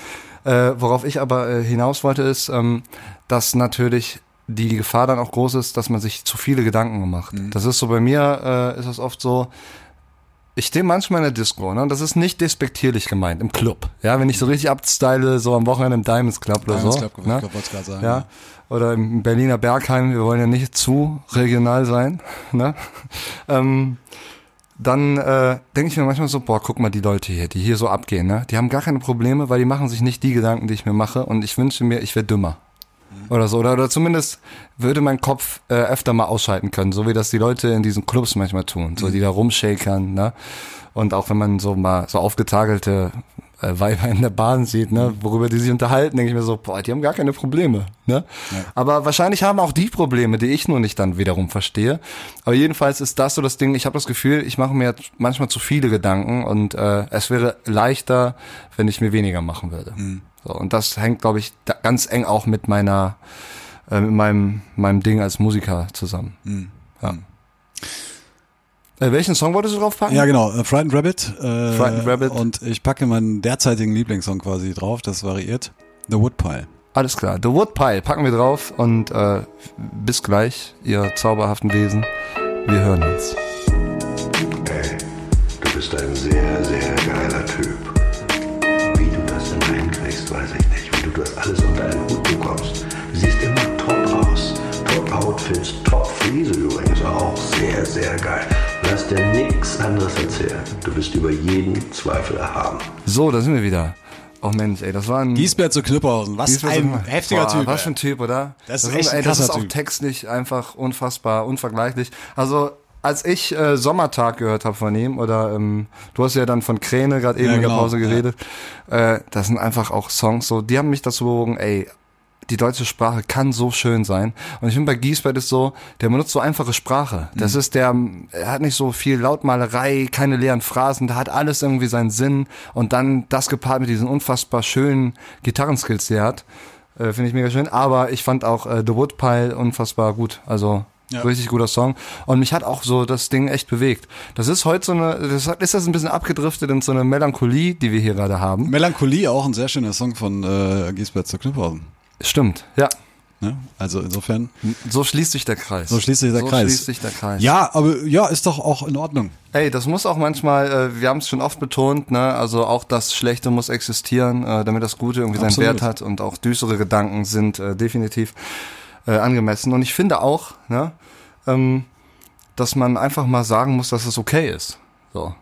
Speaker 4: äh, worauf ich aber äh, hinaus wollte, ist, ähm, dass natürlich die Gefahr dann auch groß ist, dass man sich zu viele Gedanken macht. Das ist so bei mir, äh, ist es oft so, ich stehe manchmal in der Disco, ne? Und das ist nicht despektierlich gemeint, im Club. Ja, wenn ich so richtig abstyle, so am Wochenende im Diamonds Club oder
Speaker 3: Diamonds
Speaker 4: so.
Speaker 3: Club,
Speaker 4: ne?
Speaker 3: ich wollte es gerade sagen,
Speaker 4: Ja.
Speaker 3: ja.
Speaker 4: Oder im Berliner Bergheim, wir wollen ja nicht zu regional sein. Ne? Ähm, dann äh, denke ich mir manchmal so, boah, guck mal die Leute hier, die hier so abgehen, ne? Die haben gar keine Probleme, weil die machen sich nicht die Gedanken, die ich mir mache. Und ich wünsche mir, ich wäre dümmer. Oder so. Oder, oder zumindest würde mein Kopf äh, öfter mal ausschalten können, so wie das die Leute in diesen Clubs manchmal tun. So, die da rumshakern, ne? Und auch wenn man so mal so aufgetagelte äh, Weiber in der Bahn sieht, ne, worüber die sich unterhalten, denke ich mir so, boah, die haben gar keine Probleme, ne? Aber wahrscheinlich haben auch die Probleme, die ich nur nicht dann wiederum verstehe. Aber jedenfalls ist das so das Ding, ich habe das Gefühl, ich mache mir manchmal zu viele Gedanken und äh, es wäre leichter, wenn ich mir weniger machen würde. So, und das hängt, glaube ich, da ganz eng auch mit meiner, äh, mit meinem, meinem Ding als Musiker zusammen. Ja. Äh, welchen Song wolltest du draufpacken?
Speaker 3: Ja, genau. Äh, Frightened Rabbit. Äh,
Speaker 4: Frightened Rabbit.
Speaker 3: Und ich packe meinen derzeitigen Lieblingssong quasi drauf. Das variiert. The Woodpile.
Speaker 4: Alles klar. The Woodpile packen wir drauf und äh, bis gleich, ihr zauberhaften Wesen. Wir hören uns.
Speaker 7: Ey, du bist ein sehr, sehr geiler Typ. Wie du das immer hinkriegst, weiß ich nicht. Wie du das alles unter einen Hut bekommst. Du siehst immer top aus. Top Outfits, top Friese übrigens auch. Sehr, sehr geil. Lass dir nichts anderes erzählen. Du bist über jeden Zweifel erhaben.
Speaker 4: So, da sind wir wieder. Oh Mensch, ey, das war ein...
Speaker 3: Giesbert zu Knüpperhausen. Was
Speaker 4: Giesbert
Speaker 3: ein
Speaker 4: Boah,
Speaker 3: heftiger Typ.
Speaker 4: Was
Speaker 3: ey.
Speaker 4: für ein Typ, oder?
Speaker 3: Das ist
Speaker 4: ey,
Speaker 3: echt ein
Speaker 4: Das ist auch
Speaker 3: Typ.
Speaker 4: textlich einfach unfassbar, unvergleichlich. Also, als ich äh, Sommertag gehört habe von ihm, oder ähm, du hast ja dann von Kräne gerade eben
Speaker 3: Ja,
Speaker 4: in der
Speaker 3: genau,
Speaker 4: Pause
Speaker 3: ja.
Speaker 4: geredet, äh, das sind einfach auch Songs so, die haben mich dazu bewogen, ey, die deutsche Sprache kann so schön sein. Und ich finde bei Giesbert ist so, der benutzt so einfache Sprache. Das
Speaker 3: Mhm.
Speaker 4: ist der, er hat nicht so viel Lautmalerei, keine leeren Phrasen, da hat alles irgendwie seinen Sinn. Und dann das gepaart mit diesen unfassbar schönen Gitarrenskills, die er hat, äh, finde ich mega schön. Aber ich fand auch äh, The Woodpile unfassbar gut. Also
Speaker 3: Ja.
Speaker 4: richtig guter Song. Und mich hat auch so das Ding echt bewegt. Das ist heute so eine, das ist das ein bisschen abgedriftet in so eine Melancholie, die wir hier gerade haben.
Speaker 3: Melancholie, auch ein sehr schöner Song von äh, Giesbert zu Knüpperhausen.
Speaker 4: Stimmt, ja.
Speaker 3: Ne? Also insofern,
Speaker 4: So schließt sich der Kreis.
Speaker 3: so schließt sich der
Speaker 4: so
Speaker 3: Kreis.
Speaker 4: schließt sich der Kreis.
Speaker 3: Ja, aber ja, ist doch auch in Ordnung.
Speaker 4: Ey, das muss auch manchmal, äh, wir haben es schon oft betont, ne, also auch das Schlechte muss existieren, äh, damit das Gute irgendwie seinen
Speaker 3: Absolut.
Speaker 4: Wert hat und auch düstere Gedanken sind äh, definitiv äh, angemessen. Und ich finde auch, ne, ähm, dass man einfach mal sagen muss, dass es okay ist. So.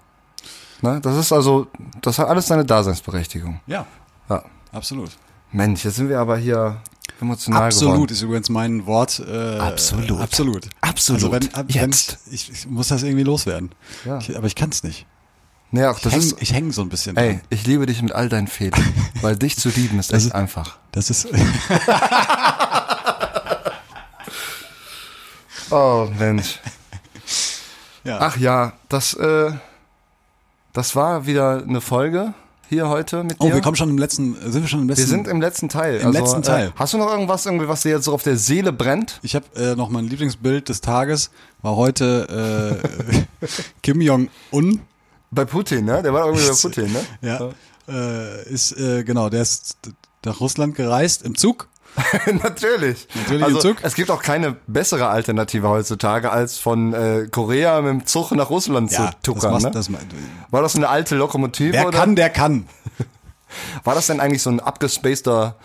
Speaker 4: Ne, das ist also, das hat alles seine Daseinsberechtigung.
Speaker 3: Ja,
Speaker 4: Ja.
Speaker 3: absolut.
Speaker 4: Mensch, jetzt sind wir aber hier emotional
Speaker 3: Absolut
Speaker 4: geworden.
Speaker 3: ist übrigens mein Wort. Äh,
Speaker 4: Absolut.
Speaker 3: Absolut.
Speaker 4: Absolut.
Speaker 3: Also wenn, wenn
Speaker 4: Jetzt.
Speaker 3: ich, ich muss das irgendwie loswerden.
Speaker 4: Ja.
Speaker 3: Ich, aber ich kann es nicht.
Speaker 4: Nee, auch
Speaker 3: Ich
Speaker 4: das
Speaker 3: häng,
Speaker 4: ist,
Speaker 3: ich häng so ein bisschen
Speaker 4: ey,
Speaker 3: dran.
Speaker 4: ich liebe dich mit all deinen Fehlern, weil dich zu lieben ist
Speaker 3: Das
Speaker 4: echt
Speaker 3: ist-
Speaker 4: einfach.
Speaker 3: Das ist.
Speaker 4: Oh, Mensch.
Speaker 3: ja.
Speaker 4: Ach ja, das, äh, das war wieder eine Folge hier heute mit dir.
Speaker 3: oh, wir kommen schon im letzten. Sind wir schon im letzten?
Speaker 4: Wir sind im letzten Teil.
Speaker 3: Im letzten Teil.
Speaker 4: Äh, hast du noch irgendwas, irgendwie, was dir jetzt so auf der Seele brennt?
Speaker 3: Ich habe äh, noch mein Lieblingsbild des Tages war heute äh, Kim Jong Un.
Speaker 4: Bei Putin, ne? Der war irgendwie bei Putin, ne?
Speaker 3: Ja, äh, ist äh, genau. Der ist nach Russland gereist im Zug.
Speaker 4: Natürlich.
Speaker 3: Natürlich
Speaker 4: also. Es gibt auch keine bessere Alternative heutzutage, als von äh, Korea mit dem Zug nach Russland
Speaker 3: Ja,
Speaker 4: zu tuckern.
Speaker 3: das,
Speaker 4: ne?
Speaker 3: das
Speaker 4: war das eine alte Lokomotive?
Speaker 3: Wer
Speaker 4: oder?
Speaker 3: kann, der kann.
Speaker 4: War das denn eigentlich so ein abgespaceter,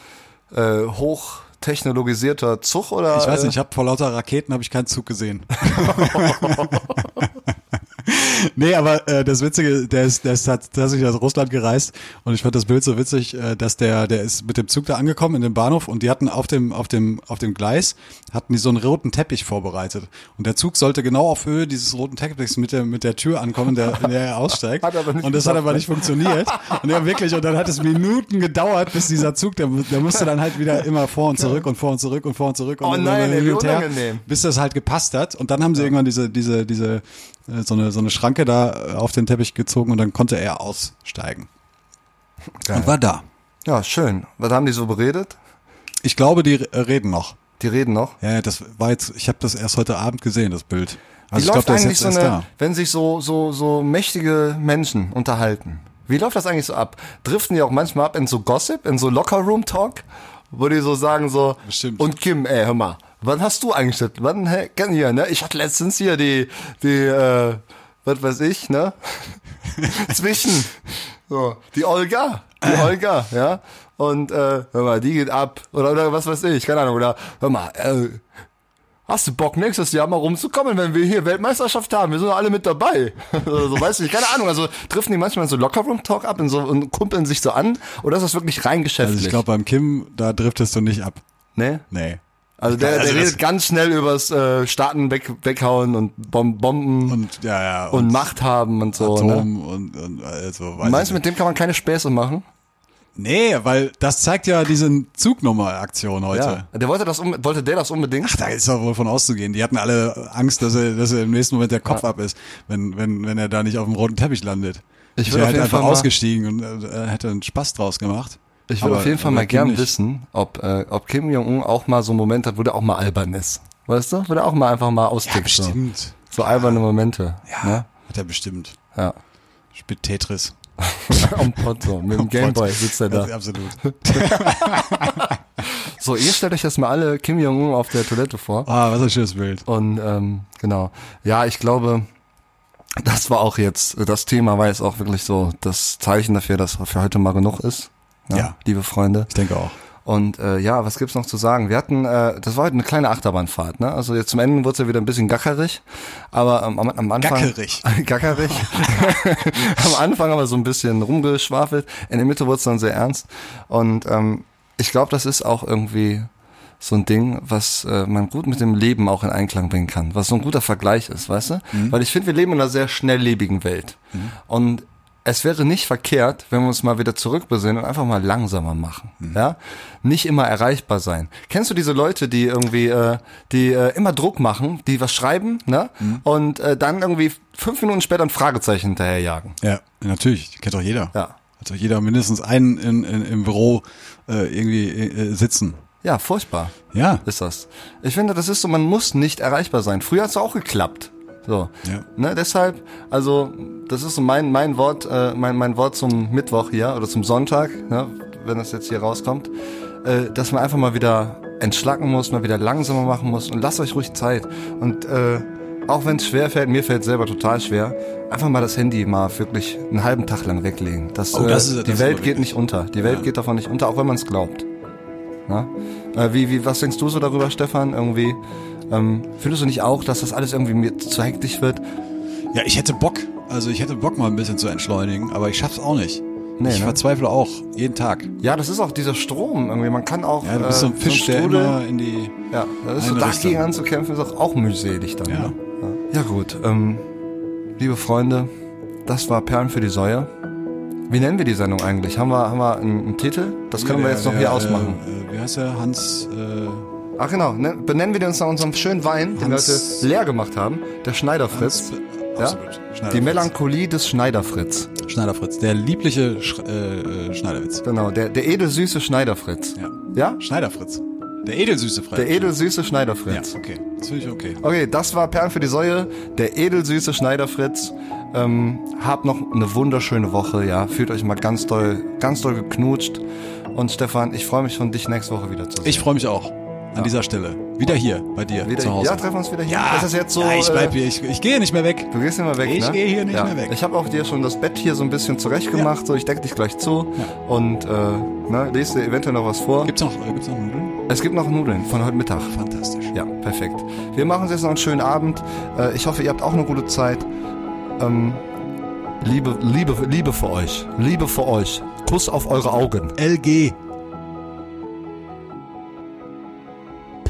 Speaker 4: äh, hochtechnologisierter Zug? Oder,
Speaker 3: Ich weiß
Speaker 4: äh,
Speaker 3: nicht, ich habe vor lauter Raketen habe ich keinen Zug gesehen. nee, aber äh, das Witzige, der ist, der ist tatsächlich aus Russland gereist und ich fand das Bild so witzig, äh, dass der, der ist mit dem Zug da angekommen in dem Bahnhof und die hatten auf dem, auf dem, auf dem Gleis hatten die so einen roten Teppich vorbereitet und der Zug sollte genau auf Höhe dieses roten Teppichs mit der, mit der Tür ankommen, der, in der er aussteigt.
Speaker 4: Hat
Speaker 3: und das hat
Speaker 4: geklappt,
Speaker 3: aber
Speaker 4: ne?
Speaker 3: nicht funktioniert. Und ja, wirklich, und dann hat es Minuten gedauert, bis dieser Zug, der, der musste dann halt wieder immer vor und zurück und vor und zurück und vor und zurück und
Speaker 4: Oh
Speaker 3: dann
Speaker 4: nein, ey, wie
Speaker 3: und her, bis das halt gepasst hat. Und dann haben sie irgendwann diese, diese, diese, so eine, so eine Schranke da äh, auf den Teppich gezogen und dann konnte er aussteigen. Und war da.
Speaker 4: Ja, schön. Was haben die so beredet?
Speaker 3: Ich glaube, die äh, reden noch.
Speaker 4: Die reden noch.
Speaker 3: Ja, das war jetzt, ich habe das erst heute Abend gesehen, das Bild.
Speaker 4: Wie
Speaker 3: Also ich glaube,
Speaker 4: läuft
Speaker 3: ist
Speaker 4: eigentlich so eine,
Speaker 3: da.
Speaker 4: wenn sich so, so, so mächtige Menschen unterhalten? Wie läuft das eigentlich so ab? Driften die auch manchmal ab in so Gossip, in so Locker-Room-Talk? Wo die so sagen so,
Speaker 3: Bestimmt.
Speaker 4: und Kim, ey, hör mal, wann hast du eigentlich das? Wann, hä, kenn hier, ne? Ich hatte letztens hier die, die, äh, was weiß ich, ne? Zwischen, so, die Olga, die Olga, ja? Und, äh, hör mal, die geht ab. Oder, oder was weiß ich, keine Ahnung, oder, hör mal, äh, Hast du Bock, nächstes Jahr mal rumzukommen, wenn wir hier Weltmeisterschaft haben? Wir sind doch alle mit dabei. Oder so, weißt du, nicht, keine Ahnung. Also treffen die manchmal so Lockerroom-Talk ab in so, und kumpeln sich so an? Oder ist das wirklich rein
Speaker 3: Also ich glaube, beim Kim, da driftest du nicht ab.
Speaker 4: ne?
Speaker 3: Nee.
Speaker 4: Also der,
Speaker 3: Also
Speaker 4: der redet ganz schnell übers äh, Staaten weg, weghauen und Bom Bomben und,
Speaker 3: Und ja, ja.
Speaker 4: Macht haben und so. Ne?
Speaker 3: Atom und, und also, weiß
Speaker 4: Meinst du, mit dem kann man keine Späße machen?
Speaker 3: Nee, weil das zeigt ja diese Zugnummer-Aktion heute.
Speaker 4: Der wollte das, um, wollte der das unbedingt?
Speaker 3: Ach, da ist doch wohl von auszugehen. Die hatten alle Angst, dass er, dass er im nächsten Moment der Kopf ab ist, wenn, wenn, wenn er da nicht auf dem roten Teppich landet.
Speaker 4: Ich
Speaker 3: wäre halt einfach
Speaker 4: mal-
Speaker 3: ausgestiegen und äh, hätte einen Spaß draus gemacht.
Speaker 4: Ich
Speaker 3: Aber-
Speaker 4: auf jeden Fall mal gern
Speaker 3: nicht.
Speaker 4: wissen, ob, äh, ob Kim Jong-un auch mal so einen Moment hat, wo der auch mal albern ist. Weißt du? Wo der auch mal einfach mal
Speaker 3: Ja,
Speaker 4: austippt. so.
Speaker 3: bestimmt.
Speaker 4: so alberne Momente.
Speaker 3: Ja,
Speaker 4: Ne?
Speaker 3: hat er bestimmt.
Speaker 4: Ja.
Speaker 3: Spielt Tetris.
Speaker 4: Am Pott so, mit dem Gameboy sitzt er
Speaker 3: Das
Speaker 4: da.
Speaker 3: absolut.
Speaker 4: So, ihr stellt euch jetzt mal alle Kim Jong-un auf der Toilette vor.
Speaker 3: Ah, was ein schönes Bild.
Speaker 4: Und ähm, genau. Ja, ich glaube, das war auch jetzt, das Thema war jetzt auch wirklich so das Zeichen dafür, dass für heute mal genug ist.
Speaker 3: Ja.
Speaker 4: Liebe Freunde.
Speaker 3: Ich denke auch.
Speaker 4: Und äh, ja, was gibt's noch zu sagen? Wir hatten, äh, das war heute eine kleine Achterbahnfahrt, ne? Also jetzt zum Ende wurde es ja wieder ein bisschen gackerig, aber ähm, am, am Anfang
Speaker 3: Gackerig.
Speaker 4: gackerig. am Anfang aber so ein bisschen rumgeschwafelt. In der Mitte wurde es dann sehr ernst. Und ähm, ich glaube, das ist auch irgendwie so ein Ding, was äh, man gut mit dem Leben auch in Einklang bringen kann, was so ein guter Vergleich ist, weißt du? Weil ich finde, wir leben in einer sehr schnelllebigen Welt. Und es wäre nicht verkehrt, wenn wir uns mal wieder zurückbesinnen und einfach mal langsamer machen. Ja, nicht immer erreichbar sein. Kennst du diese Leute, die irgendwie, äh, die äh, immer Druck machen, die was schreiben, ne? Und äh, dann irgendwie fünf Minuten später ein Fragezeichen hinterherjagen.
Speaker 3: Ja, natürlich. Kennt doch jeder.
Speaker 4: Ja.
Speaker 3: Hat doch jeder mindestens einen in, in, im Büro äh, irgendwie äh, sitzen.
Speaker 4: Ja, furchtbar
Speaker 3: Ja.
Speaker 4: ist das. Ich finde, das ist so, man muss nicht erreichbar sein. Früher hat es auch geklappt. So.
Speaker 3: Ja.
Speaker 4: Ne, deshalb, also, das ist so mein, mein Wort, äh, mein, mein Wort zum Mittwoch hier oder zum Sonntag, ne, wenn das jetzt hier rauskommt, äh, dass man einfach mal wieder entschlacken muss, mal wieder langsamer machen muss und lasst euch ruhig Zeit. Und äh, auch wenn es schwer fällt, mir fällt selber total schwer, einfach mal das Handy mal wirklich einen halben Tag lang weglegen. Das,
Speaker 3: Oh, das
Speaker 4: äh,
Speaker 3: ist-
Speaker 4: die
Speaker 3: das
Speaker 4: Welt geht nicht unter. Die Welt
Speaker 3: Ja.
Speaker 4: geht davon nicht unter, auch wenn man es glaubt. Na? Äh, wie, wie, was denkst du so darüber, Stefan? Irgendwie, ähm, findest du nicht auch, dass das alles irgendwie mir zu hektisch wird?
Speaker 3: Ja, ich hätte Bock. Also ich hätte Bock mal ein bisschen zu entschleunigen, aber ich schaff's auch nicht.
Speaker 4: Nee,
Speaker 3: ich
Speaker 4: ne?
Speaker 3: verzweifle auch jeden Tag.
Speaker 4: Ja, das ist auch dieser Strom irgendwie. Man kann auch.
Speaker 3: Ja, du bist so ein
Speaker 4: äh,
Speaker 3: Fisch, der
Speaker 4: Strudel-
Speaker 3: immer in die.
Speaker 4: Ja, das ist so dagegen anzukämpfen, ist auch, auch mühselig dann.
Speaker 3: Ja.
Speaker 4: Ne? Ja. ja gut, ähm, liebe Freunde, das war Perlen für die Säue. Wie nennen wir die Sendung eigentlich? Haben wir, haben wir einen, einen Titel? Das können wir
Speaker 3: Der-
Speaker 4: jetzt noch
Speaker 3: der,
Speaker 4: hier
Speaker 3: äh,
Speaker 4: ausmachen.
Speaker 3: Äh, wie heißt der? Hans. Äh,
Speaker 4: Ach genau, ne, benennen wir den uns nach unserem schönen Wein, den wir
Speaker 3: Hans-
Speaker 4: heute leer gemacht haben. Der Schneiderfritz.
Speaker 3: Hans
Speaker 4: Ja?
Speaker 3: Schneider
Speaker 4: Die. Melancholie des Schneiderfritz.
Speaker 3: Schneider Fritz. Der liebliche Sch äh, äh, Schneiderwitz.
Speaker 4: Genau, der, der edelsüße Schneiderfritz.
Speaker 3: Ja.
Speaker 4: Ja?
Speaker 3: Schneider Fritz. Der edelsüße Fritz.
Speaker 4: Der edelsüße
Speaker 3: Ja,
Speaker 4: Schneiderfritz.
Speaker 3: okay. Das finde ich okay.
Speaker 4: Okay, das war Perlen für die Säue, der edelsüße Schneiderfritz. Ähm, habt noch eine wunderschöne Woche, ja. Fühlt euch mal ganz doll, ganz doll geknutscht. Und Stefan, ich freue mich von dich nächste Woche wieder zu sehen.
Speaker 3: Ich freue mich auch. An dieser Stelle. Wieder hier, bei dir,
Speaker 4: wieder,
Speaker 3: zu Hause.
Speaker 4: Ja, treffen wir uns wieder hier.
Speaker 3: Ja,
Speaker 4: das ist jetzt so.
Speaker 3: ja ich bleib
Speaker 4: äh,
Speaker 3: hier. Ich, ich gehe nicht mehr weg.
Speaker 4: Du gehst nicht mehr weg,
Speaker 3: Ich
Speaker 4: ne?
Speaker 3: gehe hier nicht
Speaker 4: ja.
Speaker 3: mehr weg.
Speaker 4: Ich habe auch dir schon das Bett hier so ein bisschen zurecht gemacht, so ich decke dich gleich zu und äh, ne, lese dir eventuell noch was vor.
Speaker 3: Gibt's noch, äh, gibt's noch Nudeln?
Speaker 4: Es gibt noch Nudeln von heute Mittag.
Speaker 3: Fantastisch.
Speaker 4: Ja, perfekt. Wir machen uns jetzt noch einen schönen Abend. Äh, ich hoffe, ihr habt auch eine gute Zeit. Ähm, Liebe, Liebe, Liebe für euch. Liebe für euch. Kuss auf eure Augen.
Speaker 3: LG.